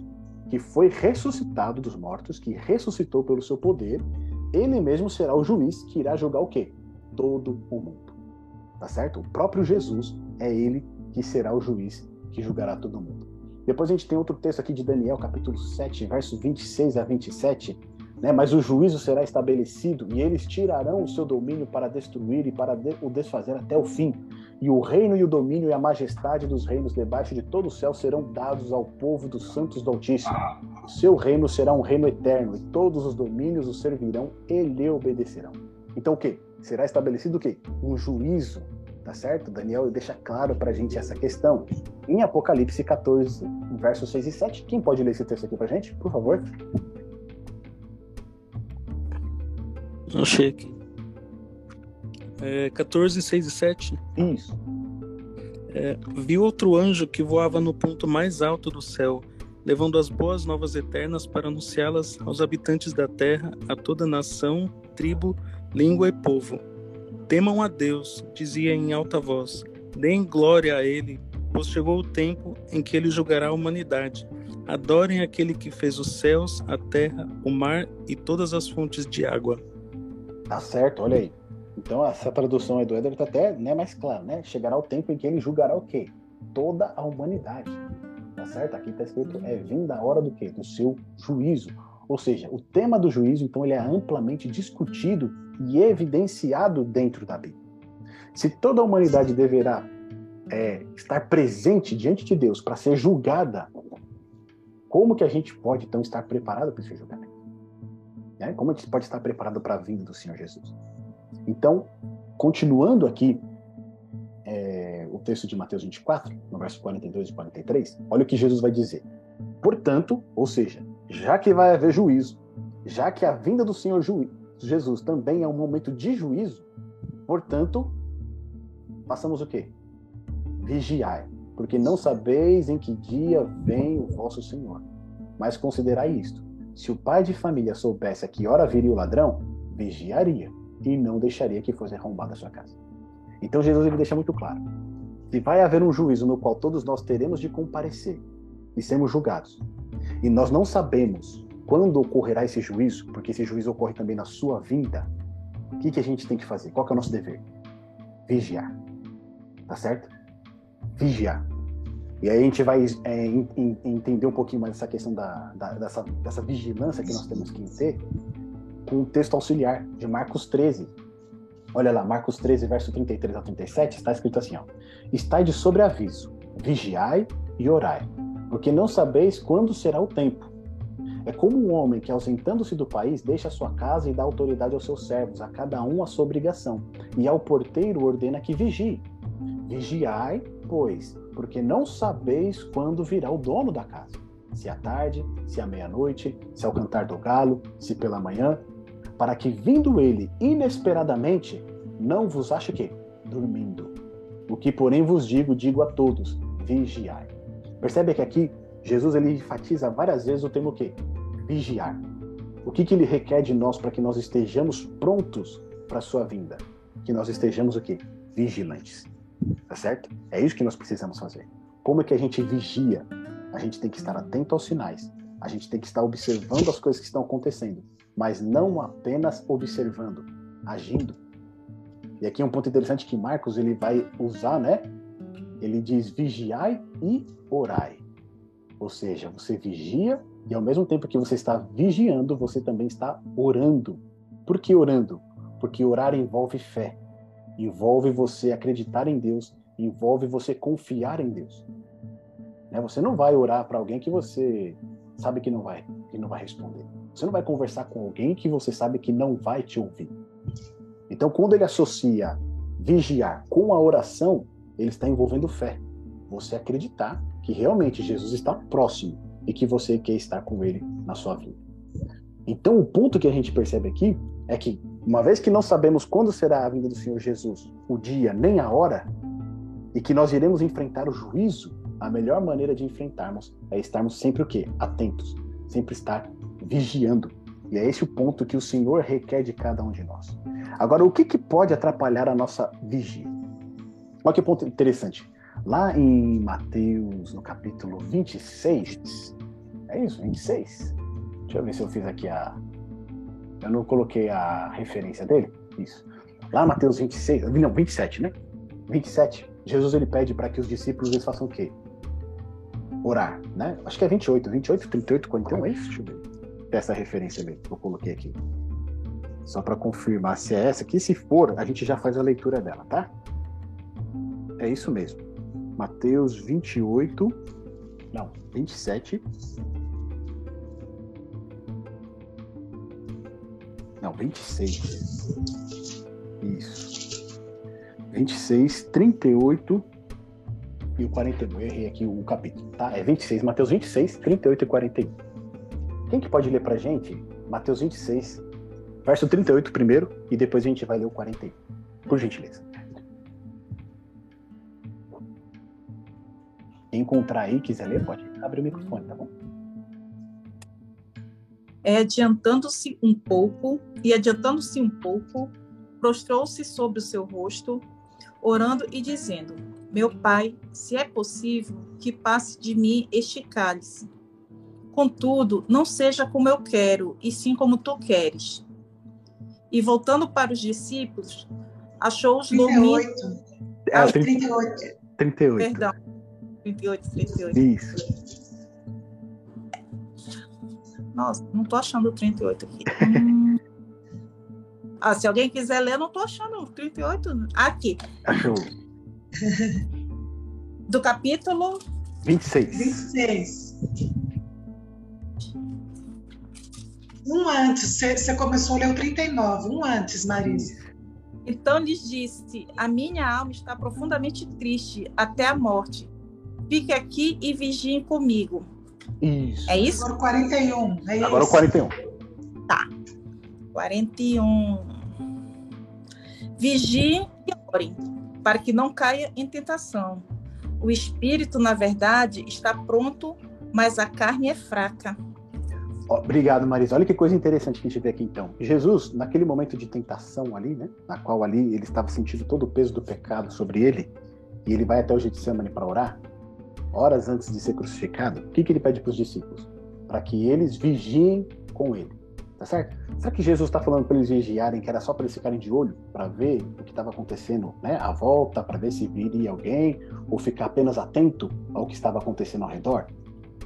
que foi ressuscitado dos mortos, que ressuscitou pelo seu poder, ele mesmo será o juiz que irá julgar o quê? Todo o mundo. Tá certo? O próprio Jesus é ele que será o juiz que julgará todo mundo. Depois a gente tem outro texto aqui de Daniel, capítulo 7, verso 26 a 27, né? Mas o juízo será estabelecido e eles tirarão o seu domínio para destruir e para o desfazer até o fim. E o reino e o domínio e a majestade dos reinos debaixo de todo o céu serão dados ao povo dos santos do Altíssimo. O seu reino será um reino eterno e todos os domínios o servirão e lhe obedecerão. Então o que? Será estabelecido o quê? Um juízo, tá certo? Daniel deixa claro para a gente essa questão. Em Apocalipse 14, versos 6 e 7, quem pode ler esse texto aqui para gente, por favor? Achei aqui. É, 14, 6 e 7. Isso. É, vi outro anjo que voava no ponto mais alto do céu, levando as boas novas eternas para anunciá-las aos habitantes da terra, a toda nação, tribo, língua e povo. Temam a Deus, dizia em alta voz, deem glória a Ele, pois chegou o tempo em que Ele julgará a humanidade. Adorem aquele que fez os céus, a terra, o mar e todas as fontes de água. Tá certo, olha aí. Então essa tradução aí do Éder tá até né, mais clara, né? Chegará o tempo em que ele julgará o quê? Toda a humanidade. Tá certo? Aqui está escrito é vinda a hora do quê? Do seu juízo. Ou seja, o tema do juízo, então, ele é amplamente discutido e evidenciado dentro da Bíblia. Se toda a humanidade deverá é, estar presente diante de Deus para ser julgada, como que a gente pode então estar preparado para esse julgamento? Né? Como a gente pode estar preparado para a vinda do Senhor Jesus? Então, continuando aqui é, o texto de Mateus 24, no verso 42 e 43, olha o que Jesus vai dizer. Portanto, ou seja, já que vai haver juízo, já que a vinda do Senhor Jesus também é um momento de juízo, portanto, passamos o quê? Vigiai, porque não sabeis em que dia vem o vosso Senhor. Mas considerai isto: se o pai de família soubesse a que hora viria o ladrão, vigiaria e não deixaria que fosse arrombada a sua casa. Então Jesus ele deixa muito claro: se vai haver um juízo no qual todos nós teremos de comparecer e sermos julgados, e nós não sabemos quando ocorrerá esse juízo, porque esse juízo ocorre também na sua vida, o que, que a gente tem que fazer? Qual que é o nosso dever? Vigiar. Tá certo? Vigiar. E aí a gente vai é, entender um pouquinho mais essa questão da, da, dessa, dessa vigilância que nós temos que ter com o texto auxiliar de Marcos 13. Olha lá, Marcos 13, verso 33 a 37, está escrito assim, ó. Estai de sobreaviso, vigiai e orai, porque não sabeis quando será o tempo. É como um homem que, ausentando-se do país, deixa sua casa e dá autoridade aos seus servos, a cada um a sua obrigação, e ao porteiro ordena que vigie. Vigiai, pois, porque não sabeis quando virá o dono da casa. Se à tarde, se à meia-noite, se ao cantar do galo, se pela manhã, para que vindo ele inesperadamente, não vos ache que dormindo. O que porém vos digo, digo a todos: vigiai. Percebe que aqui Jesus ele enfatiza várias vezes o termo o quê? Vigiar. O que, que ele requer de nós para que nós estejamos prontos para a sua vinda? Que nós estejamos o quê? Vigilantes. Tá certo? É isso que nós precisamos fazer. Como é que a gente vigia? A gente tem que estar atento aos sinais. A gente tem que estar observando as coisas que estão acontecendo, mas não apenas observando, agindo. E aqui é um ponto interessante que Marcos ele vai usar, né? Ele diz vigiai e orai. Ou seja, você vigia e ao mesmo tempo que você está vigiando, você também está orando. Por que orando? Porque orar envolve fé envolve você acreditar em Deus, envolve você confiar em Deus. Né? Você não vai orar para alguém que você sabe que não vai, que não vai responder. Você não vai conversar com alguém que você sabe que não vai te ouvir. Então, quando ele associa vigiar com a oração, ele está envolvendo fé. Você acreditar que realmente Jesus está próximo e que você quer estar com ele na sua vida. Então, o ponto que a gente percebe aqui é que uma vez que não sabemos quando será a vinda do Senhor Jesus, o dia nem a hora, e que nós iremos enfrentar o juízo, a melhor maneira de enfrentarmos é estarmos sempre o quê? Atentos, sempre estar vigiando. E é esse o ponto que o Senhor requer de cada um de nós. Agora, o que, que pode atrapalhar a nossa vigia? Olha que ponto interessante. Lá em Mateus, no capítulo 26, é isso, 26? Deixa eu ver se eu fiz aqui a, eu não coloquei a referência dele. Isso. Lá Mateus 26, não, 27, né? 27. Jesus ele pede para que os discípulos eles façam o quê? Orar, né? Acho que é 28, 28, 38, 41, é isso? Deixa eu ver. Essa referência ali que eu coloquei aqui. Só para confirmar se é essa aqui. Se for, a gente já faz a leitura dela, tá? É isso mesmo. Mateus 28, não, 27, Não, 26. Isso. 26, 38 e o 41. Eu errei aqui o capítulo, tá? É 26, Mateus 26, 38 e 41. Quem que pode ler pra gente? Mateus 26, verso 38 primeiro e depois a gente vai ler o 41. Por gentileza. Encontrar aí, quiser ler, pode abrir o microfone, tá bom? é, adiantando-se um pouco, e adiantando-se um pouco, prostrou-se sobre o seu rosto, orando e dizendo: Meu pai, se é possível, que passe de mim este cálice. Contudo, não seja como eu quero, e sim como tu queres. E voltando para os discípulos, achou-os dormindo. É, 38. 38. Perdão. 38, 38. Isso. Nossa, não tô achando o 38 aqui. Hum. Ah, se alguém quiser ler, não tô achando o 38. Aqui. Achou. [LAUGHS] Do capítulo 26. 26. Um antes, você começou a ler o 39, um antes, Marisa. Então lhes disse: A minha alma está profundamente triste até a morte. Fique aqui e vigiem comigo. Isso. É isso? Agora o 41. É Agora isso. o 41. Tá. 41. Vigiem e orem, para que não caia em tentação. O espírito, na verdade, está pronto, mas a carne é fraca. Obrigado, Marisa. Olha que coisa interessante que a gente vê aqui então. Jesus, naquele momento de tentação ali, né, na qual ali ele estava sentindo todo o peso do pecado sobre ele, e ele vai até o Getsemane para orar, horas antes de ser crucificado, o que, que ele pede para os discípulos? Para que eles vigiem com ele. Tá certo? Será que Jesus está falando para eles vigiarem, que era só para eles ficarem de olho, para ver o que estava acontecendo, né? Volta, para ver se viria alguém, ou ficar apenas atento ao que estava acontecendo ao redor?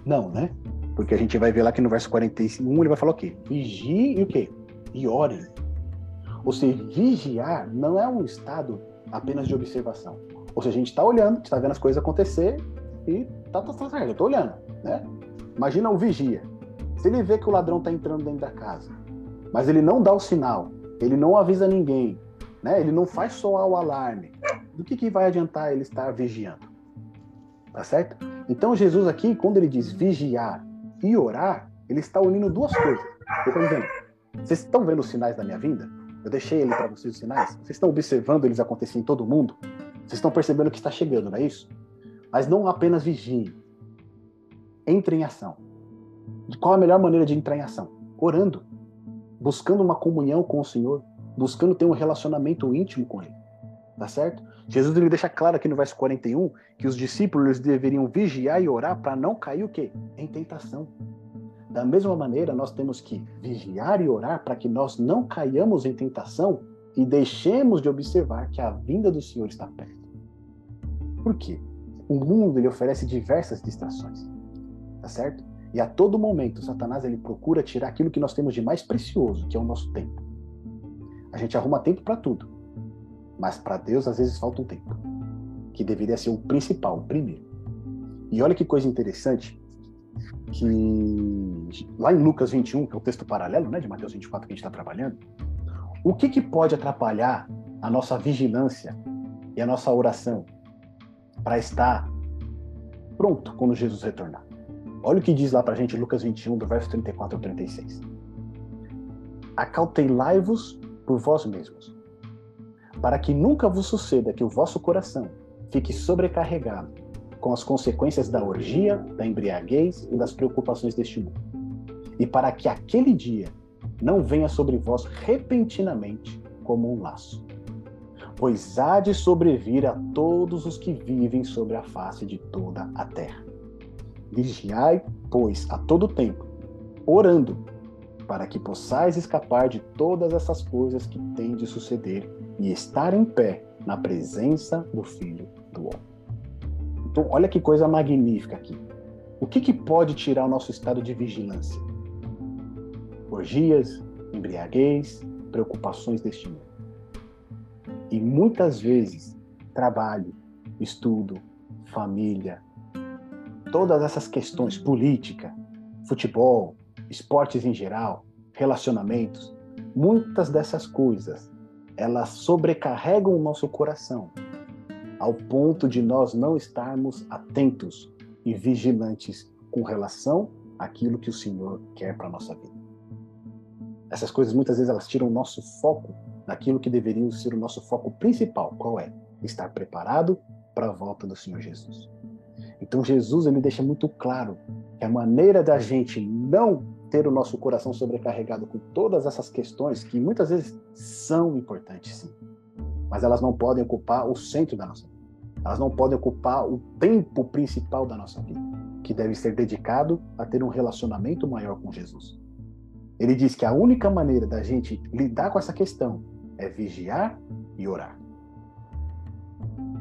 Não, né? Porque a gente vai ver lá que no verso 41 ele vai falar o quê? Vigie e o quê? E orem. Ou seja, vigiar não é um estado apenas de observação. Ou seja, a gente está olhando, está vendo as coisas acontecer e tá, tá, tá certo, eu estou olhando, né? Imagina o vigia. Se ele vê que o ladrão está entrando dentro da casa, mas ele não dá o sinal, ele não avisa ninguém, né? Ele não faz soar o alarme. Do que, que vai adiantar ele estar vigiando? Tá certo? Então Jesus aqui, quando ele diz vigiar e orar, ele está unindo duas coisas. Vocês estão vendo os sinais da minha vinda? Eu deixei ele para vocês os sinais. Vocês estão observando eles acontecerem em todo mundo? Vocês estão percebendo que está chegando, não é isso? Mas não apenas vigiem. Entre em ação. Qual a melhor maneira de entrar em ação? Orando. Buscando uma comunhão com o Senhor. Buscando ter um relacionamento íntimo com Ele. Tá certo? Jesus ele deixa claro aqui no verso 41 que os discípulos deveriam vigiar e orar para não cair o quê? Em tentação. Da mesma maneira, nós temos que vigiar e orar para que nós não caiamos em tentação e deixemos de observar que a vinda do Senhor está perto. Por quê? O mundo ele oferece diversas distrações, tá certo? E a todo momento, Satanás ele procura tirar aquilo que nós temos de mais precioso, que é o nosso tempo. A gente arruma tempo para tudo, mas para Deus às vezes falta um tempo, que deveria ser o principal, o primeiro. E olha que coisa interessante, que lá em Lucas 21, que é o texto paralelo né, de Mateus 24 que a gente está trabalhando, o que, que pode atrapalhar a nossa vigilância e a nossa oração para estar pronto quando Jesus retornar? Olha o que diz lá para a gente Lucas 21, do verso 34 ao 36. Acautelai-vos por vós mesmos, para que nunca vos suceda que o vosso coração fique sobrecarregado com as consequências da orgia, da embriaguez e das preocupações deste mundo. E para que aquele dia não venha sobre vós repentinamente como um laço. Pois há de sobrevir a todos os que vivem sobre a face de toda a terra. Vigiai, pois, a todo tempo, orando, para que possais escapar de todas essas coisas que têm de suceder e estar em pé na presença do Filho do Homem. Então, olha que coisa magnífica aqui. O que, que pode tirar o nosso estado de vigilância? Orgias, embriaguez, preocupações deste mundo. E muitas vezes, trabalho, estudo, família, todas essas questões, política, futebol, esportes em geral, relacionamentos, muitas dessas coisas, elas sobrecarregam o nosso coração ao ponto de nós não estarmos atentos e vigilantes com relação àquilo que o Senhor quer para a nossa vida. Essas coisas muitas vezes elas tiram o nosso foco daquilo que deveria ser o nosso foco principal, qual é? Estar preparado para a volta do Senhor Jesus. Então Jesus ele deixa muito claro que a maneira da gente não ter o nosso coração sobrecarregado com todas essas questões que muitas vezes são importantes sim, mas elas não podem ocupar o centro da nossa vida. Elas não podem ocupar o tempo principal da nossa vida, que deve ser dedicado a ter um relacionamento maior com Jesus. Ele diz que a única maneira da gente lidar com essa questão é vigiar e orar.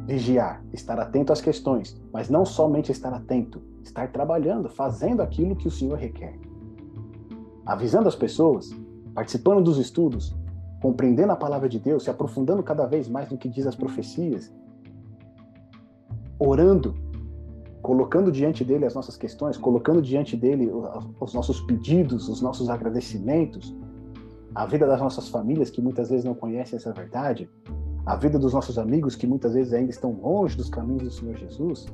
Vigiar, estar atento às questões, mas não somente estar atento, estar trabalhando, fazendo aquilo que o Senhor requer. Avisando as pessoas, participando dos estudos, compreendendo a palavra de Deus, se aprofundando cada vez mais no que diz as profecias, orando, colocando diante dele as nossas questões, colocando diante dele os nossos pedidos, os nossos agradecimentos, a vida das nossas famílias que muitas vezes não conhecem essa verdade, a vida dos nossos amigos que muitas vezes ainda estão longe dos caminhos do Senhor Jesus,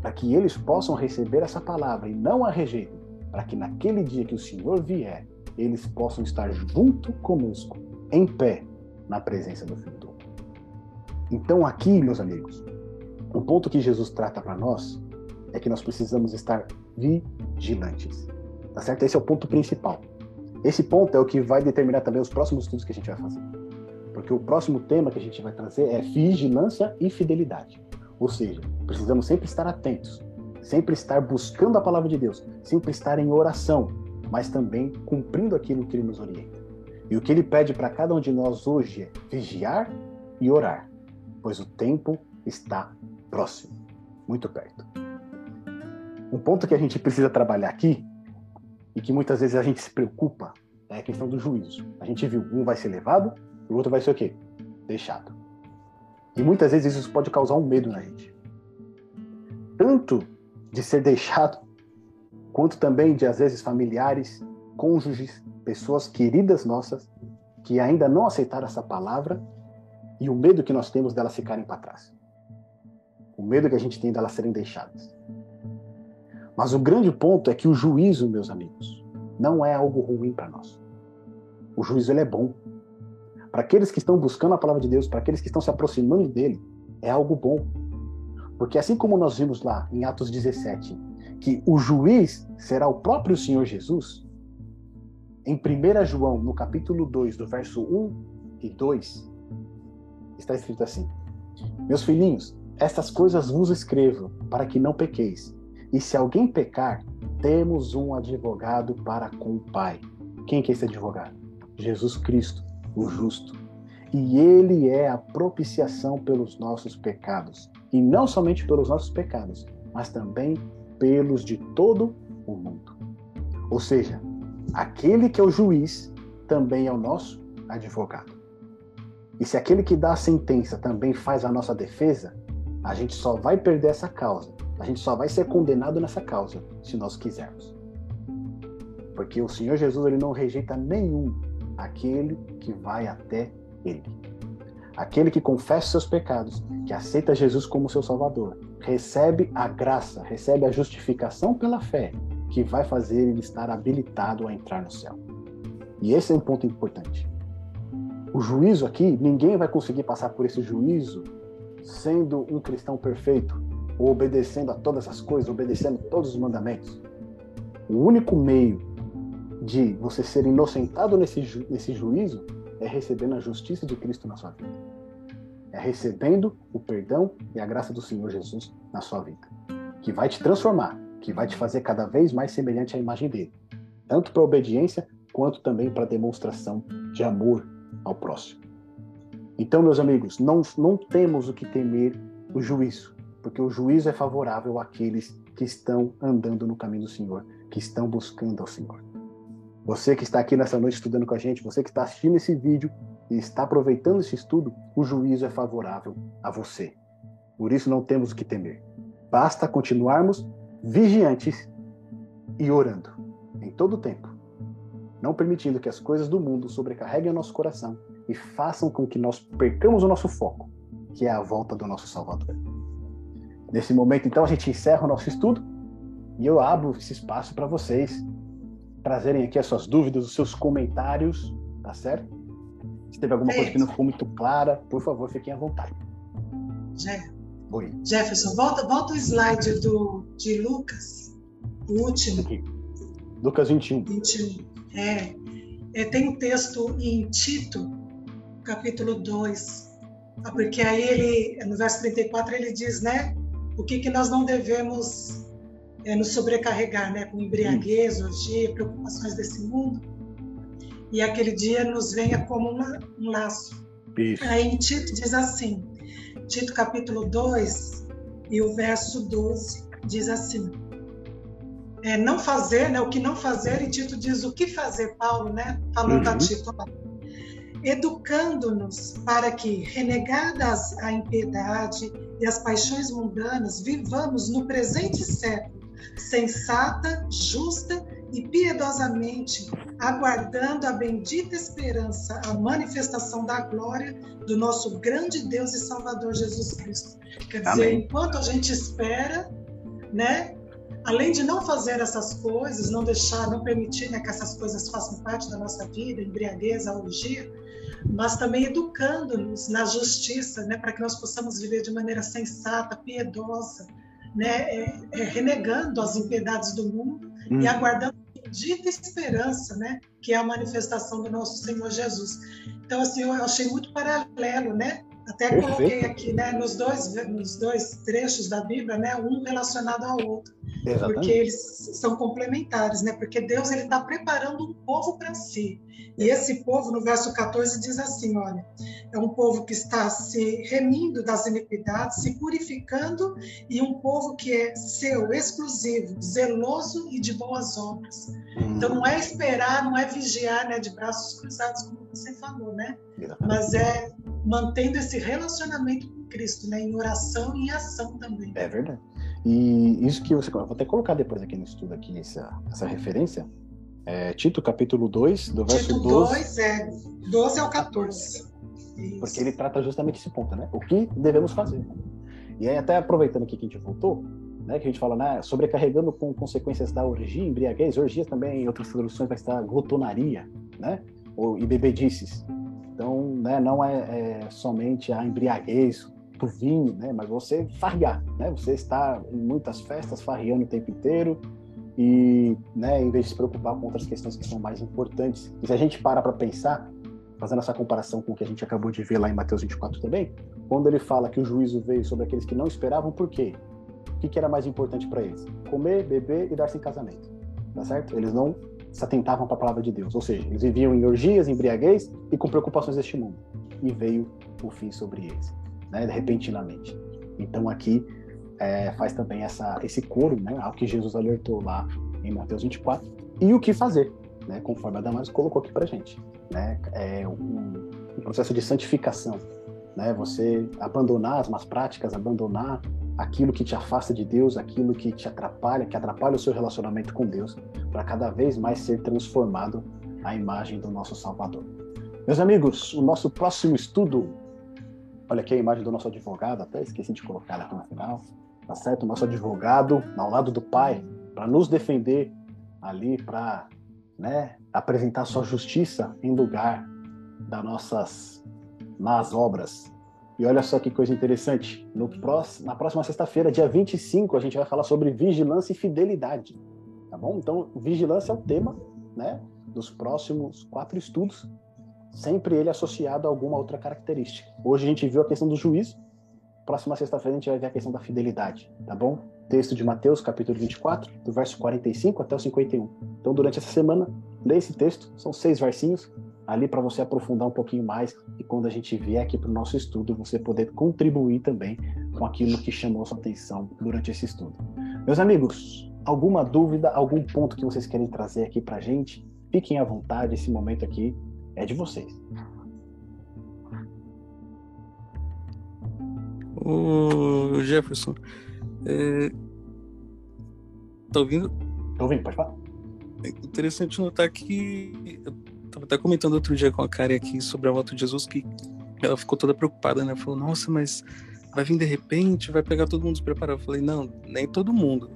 para que eles possam receber essa palavra e não a rejeitem, para que naquele dia que o Senhor vier, eles possam estar junto conosco, em pé, na presença do Filho do. Então aqui, meus amigos, o ponto que Jesus trata para nós é que nós precisamos estar vigilantes. Tá certo? Esse é o ponto principal. Esse ponto é o que vai determinar também os próximos estudos que a gente vai fazer. Porque o próximo tema que a gente vai trazer é vigilância e fidelidade. Ou seja, precisamos sempre estar atentos, sempre estar buscando a palavra de Deus, sempre estar em oração, mas também cumprindo aquilo que ele nos orienta. E o que ele pede para cada um de nós hoje é vigiar e orar, pois o tempo está próximo, muito perto. Um ponto que a gente precisa trabalhar aqui e que muitas vezes a gente se preocupa é a questão do juízo. A gente viu, um vai ser levado, o outro vai ser o quê? Deixado. E muitas vezes isso pode causar um medo na gente. Tanto de ser deixado, quanto também de, às vezes, familiares, cônjuges, pessoas queridas nossas, que ainda não aceitaram essa palavra e o medo que nós temos delas ficarem para trás. O medo que a gente tem delas serem deixadas. Mas o grande ponto é que o juízo, meus amigos, não é algo ruim para nós. O juízo ele é bom. Para aqueles que estão buscando a palavra de Deus, para aqueles que estão se aproximando dele, é algo bom. Porque assim como nós vimos lá em Atos 17, que o juiz será o próprio Senhor Jesus, em 1 João, no capítulo 2, do verso 1 e 2, está escrito assim: Meus filhinhos, estas coisas vos escrevo para que não pequeis. E se alguém pecar, temos um advogado para com o Pai. Quem que é esse advogado? Jesus Cristo, o justo. E ele é a propiciação pelos nossos pecados. E não somente pelos nossos pecados, mas também pelos de todo o mundo. Ou seja, aquele que é o juiz também é o nosso advogado. E se aquele que dá a sentença também faz a nossa defesa, a gente só vai perder essa causa a gente só vai ser condenado nessa causa se nós quisermos. Porque o Senhor Jesus ele não rejeita nenhum aquele que vai até ele. Aquele que confessa seus pecados, que aceita Jesus como seu Salvador, recebe a graça, recebe a justificação pela fé, que vai fazer ele estar habilitado a entrar no céu. E esse é um ponto importante. O juízo aqui, ninguém vai conseguir passar por esse juízo sendo um cristão perfeito, obedecendo a todas as coisas, obedecendo todos os mandamentos. O único meio de você ser inocentado nesse, ju nesse juízo é recebendo a justiça de Cristo na sua vida. É recebendo o perdão e a graça do Senhor Jesus na sua vida. Que vai te transformar, que vai te fazer cada vez mais semelhante à imagem dele. Tanto para obediência, quanto também para demonstração de amor ao próximo. Então, meus amigos, não, não temos o que temer o juízo porque o juízo é favorável àqueles que estão andando no caminho do Senhor, que estão buscando ao Senhor. Você que está aqui nessa noite estudando com a gente, você que está assistindo esse vídeo e está aproveitando esse estudo, o juízo é favorável a você. Por isso não temos o que temer. Basta continuarmos vigiantes e orando em todo o tempo, não permitindo que as coisas do mundo sobrecarreguem o nosso coração e façam com que nós percamos o nosso foco, que é a volta do nosso Salvador. Nesse momento, então, a gente encerra o nosso estudo e eu abro esse espaço para vocês trazerem aqui as suas dúvidas, os seus comentários, tá certo? Se teve alguma coisa que não ficou muito clara, por favor, fiquem à vontade. Jeff. Oi. Jefferson, volta, volta o slide do, de Lucas, o último. Aqui. Lucas 21. 21. É, é, tem um texto em Tito, capítulo 2, porque aí ele, no verso 34, ele diz, né? o que, que nós não devemos é, nos sobrecarregar, né, com embriaguez, orgia, preocupações desse mundo, e aquele dia nos venha como uma, um laço. Isso. Aí em Tito diz assim, Tito capítulo 2 e o verso 12 diz assim, é, não fazer, né, o que não fazer, e Tito diz o que fazer, Paulo, né, falando uhum. a Tito educando-nos para que, renegadas a impiedade e as paixões mundanas, vivamos no presente século, sensata, justa e piedosamente, aguardando a bendita esperança, a manifestação da glória do nosso grande Deus e Salvador Jesus Cristo. Quer dizer, Amém. enquanto a gente espera, né, além de não fazer essas coisas, não deixar, não permitir né, que essas coisas façam parte da nossa vida, embriaguez, orgia, mas também educando-nos na justiça, né, para que nós possamos viver de maneira sensata, piedosa, né, é, é, renegando as impiedades do mundo hum. e aguardando a bendita esperança, né, que é a manifestação do nosso Senhor Jesus. Então, assim, eu achei muito paralelo, né, Até Perfeito. coloquei aqui, né, nos dois, nos dois trechos da Bíblia, né, um relacionado ao outro. Exatamente. Porque eles são complementares, né? Porque Deus ele está preparando um povo para si. E esse povo, no verso 14, diz assim: olha, é um povo que está se remindo das iniquidades, se purificando, e um povo que é seu, exclusivo, zeloso e de boas obras. Então não é esperar, não é vigiar, né, de braços cruzados, como você falou, né? Mas é mantendo esse relacionamento com Cristo, né, em oração e em ação também. É verdade. E isso que você. Vou até colocar depois aqui no estudo aqui essa, essa referência. É, Tito capítulo 2, do verso Tito 12. 2 é 12 ao 14. Isso. Porque ele trata justamente esse ponto, né? O que devemos fazer. E aí, até aproveitando aqui que a gente voltou, né, que a gente fala, né, sobrecarregando com consequências da orgia, embriaguez, orgias também, em outras traduções vai estar glutonaria, né? Ou, e bebedices. Então, né, não é, é somente a embriaguez, do vinho, né? Mas você farrear, né? Você está em muitas festas farreando o tempo inteiro e, né? Em vez de se preocupar com outras questões que são mais importantes. E se a gente para para pensar, fazendo essa comparação com o que a gente acabou de ver lá em Mateus 24 também, quando ele fala que o juízo veio sobre aqueles que não esperavam, por quê? O que, que era mais importante para eles? Comer, beber e dar-se em casamento, tá certo? Eles não se atentavam para a palavra de Deus, ou seja, eles viviam em orgias, embriaguez e com preocupações deste mundo. E veio o fim sobre eles né, repentinamente. Então aqui é, faz também essa, esse coro né, ao que Jesus alertou lá em Mateus 24 e o que fazer, né, conforme a colocou aqui para gente. Né, é um, um, processo de santificação, né, você abandonar as más práticas, abandonar aquilo que te afasta de Deus, aquilo que te atrapalha, que atrapalha o seu relacionamento com Deus, para cada vez mais ser transformado à imagem do nosso Salvador. Meus amigos, o nosso próximo estudo Olha aqui a imagem do nosso advogado, até esqueci de colocar aqui no final. Tá certo? O nosso advogado ao lado do Pai, para nos defender ali, para né, apresentar sua justiça em lugar das nossas más obras. E olha só que coisa interessante. Próximo, na próxima sexta-feira, dia 25, a gente vai falar sobre vigilância e fidelidade. Tá bom? Então, vigilância é o tema né, dos próximos quatro estudos sempre ele associado a alguma outra característica. Hoje a gente viu a questão do juízo, próxima sexta-feira a gente vai ver a questão da fidelidade, tá bom? Texto de Mateus, capítulo 24, do verso 45 até o 51. Então, durante essa semana, lê esse texto, são seis versinhos, ali para você aprofundar um pouquinho mais e quando a gente vier aqui para o nosso estudo, você poder contribuir também com aquilo que chamou sua atenção durante esse estudo. Meus amigos, alguma dúvida, algum ponto que vocês querem trazer aqui para a gente? Fiquem à vontade, esse momento aqui é de vocês. Ô Jefferson, é... tá ouvindo? Tô ouvindo, pode falar. É interessante notar que até comentando outro dia com a Karen aqui sobre a volta de Jesus que ela ficou toda preocupada, né? Falou, nossa, mas vai vir de repente, vai pegar todo mundo despreparado. Eu falei, não, nem todo mundo.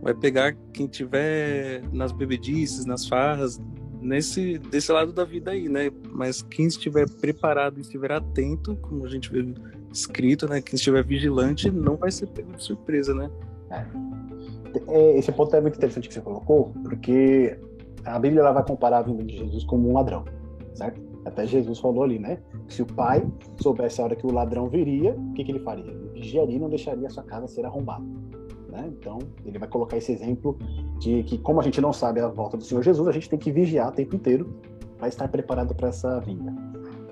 Vai pegar quem tiver nas bebedices, nas farras, nesse desse lado da vida aí, né? Mas quem estiver preparado e estiver atento, como a gente vê escrito, né? Quem estiver vigilante não vai ser pego de surpresa, né? É. é esse ponto é muito interessante que você colocou, porque a Bíblia ela vai comparar a vinda de Jesus como um ladrão, certo? Até Jesus falou ali, né? Se o pai soubesse a hora que o ladrão viria, o que, que ele faria? Ele vigiaria e não deixaria a sua casa ser arrombada. Né? Então, ele vai colocar esse exemplo de que, como a gente não sabe a volta do Senhor Jesus, a gente tem que vigiar o tempo inteiro para estar preparado para essa vinda.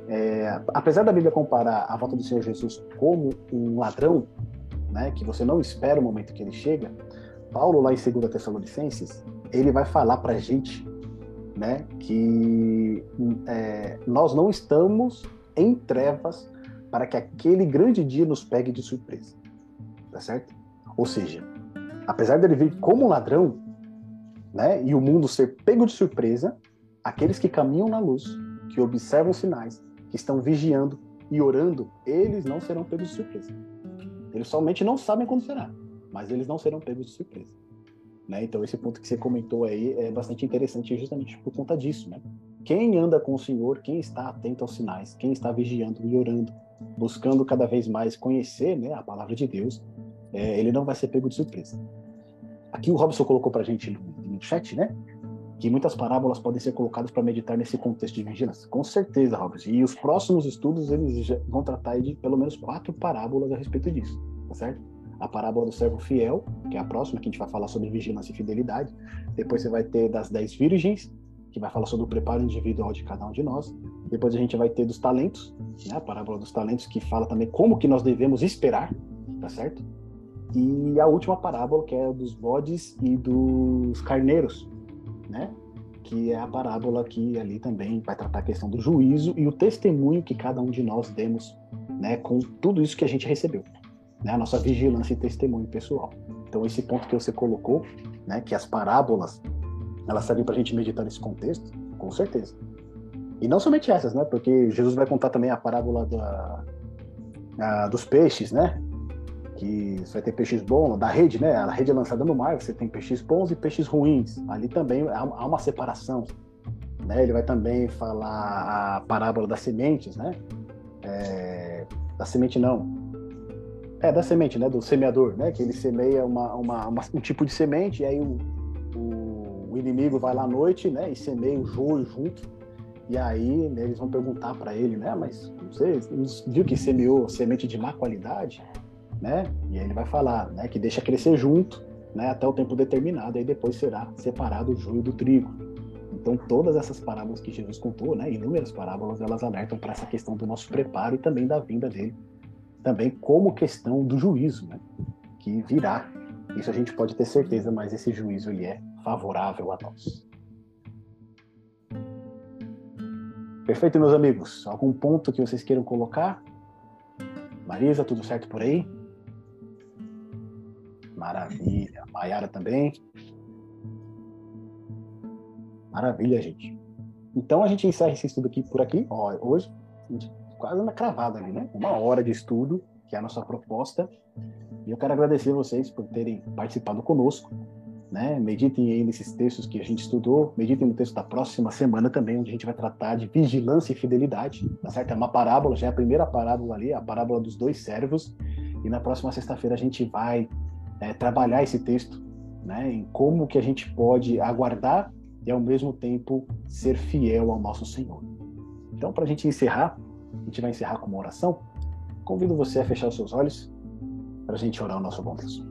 É, apesar da Bíblia comparar a volta do Senhor Jesus como um ladrão, né, que você não espera o momento que ele chega, Paulo, lá em 2 Tessalonicenses, ele vai falar para a gente né, que é, nós não estamos em trevas para que aquele grande dia nos pegue de surpresa. Tá certo? Ou seja, apesar dele vir como ladrão, né, e o mundo ser pego de surpresa, aqueles que caminham na luz, que observam sinais, que estão vigiando e orando, eles não serão pegos de surpresa. Eles somente não sabem quando será, mas eles não serão pegos de surpresa. Né? Então esse ponto que você comentou aí é bastante interessante justamente por conta disso, né? Quem anda com o Senhor, quem está atento aos sinais, quem está vigiando e orando, buscando cada vez mais conhecer né, a palavra de Deus, é, ele não vai ser pego de surpresa. Aqui o Robson colocou para a gente no, no, chat, né? que muitas parábolas podem ser colocadas para meditar nesse contexto de vigilância. Com certeza, Robert. E os próximos estudos eles vão tratar de pelo menos quatro parábolas a respeito disso, tá certo? A parábola do servo fiel, que é a próxima, que a gente vai falar sobre vigilância e fidelidade. Depois você vai ter das dez virgens, que vai falar sobre o preparo individual de cada um de nós. Depois a gente vai ter dos talentos, né? a parábola dos talentos, que fala também como que nós devemos esperar, tá certo? E a última parábola, que é dos bodes e dos carneiros, né? Que é a parábola que ali também vai tratar a questão do juízo e o testemunho que cada um de nós demos, né? Com tudo isso que a gente recebeu, né? A nossa vigilância e testemunho pessoal. Então esse ponto que você colocou, né? Que as parábolas elas servem para a gente meditar nesse contexto, com certeza. E não somente essas, né? Porque Jesus vai contar também a parábola da, a, dos peixes, né? Que você vai ter peixes bons, da rede, né? A rede é lançada no mar, você tem peixes bons e peixes ruins. Ali também há, há uma separação. Né? Ele vai também falar a parábola das sementes, né? É, da semente não. É, da semente, né? Do semeador, né? Que ele semeia uma, uma, uma um tipo de semente e aí o, o inimigo vai lá à noite, né, e semeia o joio junto. E aí né, eles vão perguntar para ele, né, mas você viu que semeou semente de má qualidade, né? E aí ele vai falar, né, que deixa crescer junto, né, até o tempo determinado, aí depois será separado o joio do trigo. Então todas essas parábolas que Jesus contou, né, inúmeras parábolas, elas alertam para essa questão do nosso preparo e também da vinda dele, também como questão do juízo, né, que virá. Isso a gente pode ter certeza, mas esse juízo ele é favorável a nós. Perfeito, meus amigos. Algum ponto que vocês queiram colocar? Marisa, tudo certo por aí? Maravilha. Maiara também. Maravilha, gente. Então a gente encerra esse estudo aqui por aqui. Ó, hoje, quase na cravada ali, né? Uma hora de estudo, que é a nossa proposta. E eu quero agradecer vocês por terem participado conosco né? Meditem aí nesses textos que a gente estudou, meditem no texto da próxima semana também, onde a gente vai tratar de vigilância e fidelidade, tá certo? É uma parábola, já é a primeira parábola ali, a parábola dos dois servos, e na próxima sexta-feira a gente vai é, trabalhar esse texto, né? Em como que a gente pode aguardar e ao mesmo tempo ser fiel ao nosso Senhor. Então, para a gente encerrar, a gente vai encerrar com uma oração. Convido você a fechar os seus olhos para a gente orar o nosso bom Deus.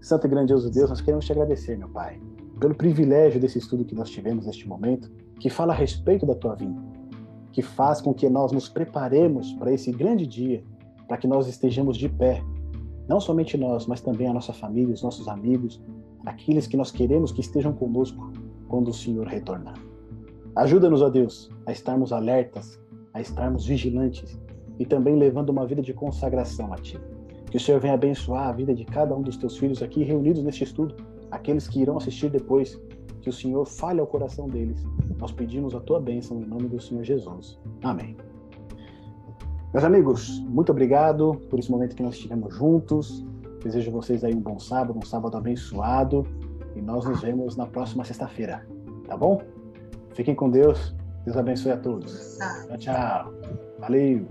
Santo e grandioso Deus, nós queremos te agradecer, meu Pai, pelo privilégio desse estudo que nós tivemos neste momento, que fala a respeito da tua vinda, que faz com que nós nos preparemos para esse grande dia, para que nós estejamos de pé, não somente nós, mas também a nossa família, os nossos amigos, aqueles que nós queremos que estejam conosco quando o Senhor retornar. Ajuda-nos, ó Deus, a estarmos alertas, a estarmos vigilantes e também levando uma vida de consagração a Ti. Que o Senhor venha abençoar a vida de cada um dos teus filhos aqui reunidos neste estudo, aqueles que irão assistir depois. Que o Senhor fale ao coração deles. Nós pedimos a tua bênção em nome do Senhor Jesus. Amém. Meus amigos, muito obrigado por esse momento que nós estivemos juntos. Desejo a vocês aí um bom sábado, um sábado abençoado. E nós nos vemos na próxima sexta-feira. Tá bom? Fiquem com Deus. Deus abençoe a todos. Tchau, tchau. Valeu.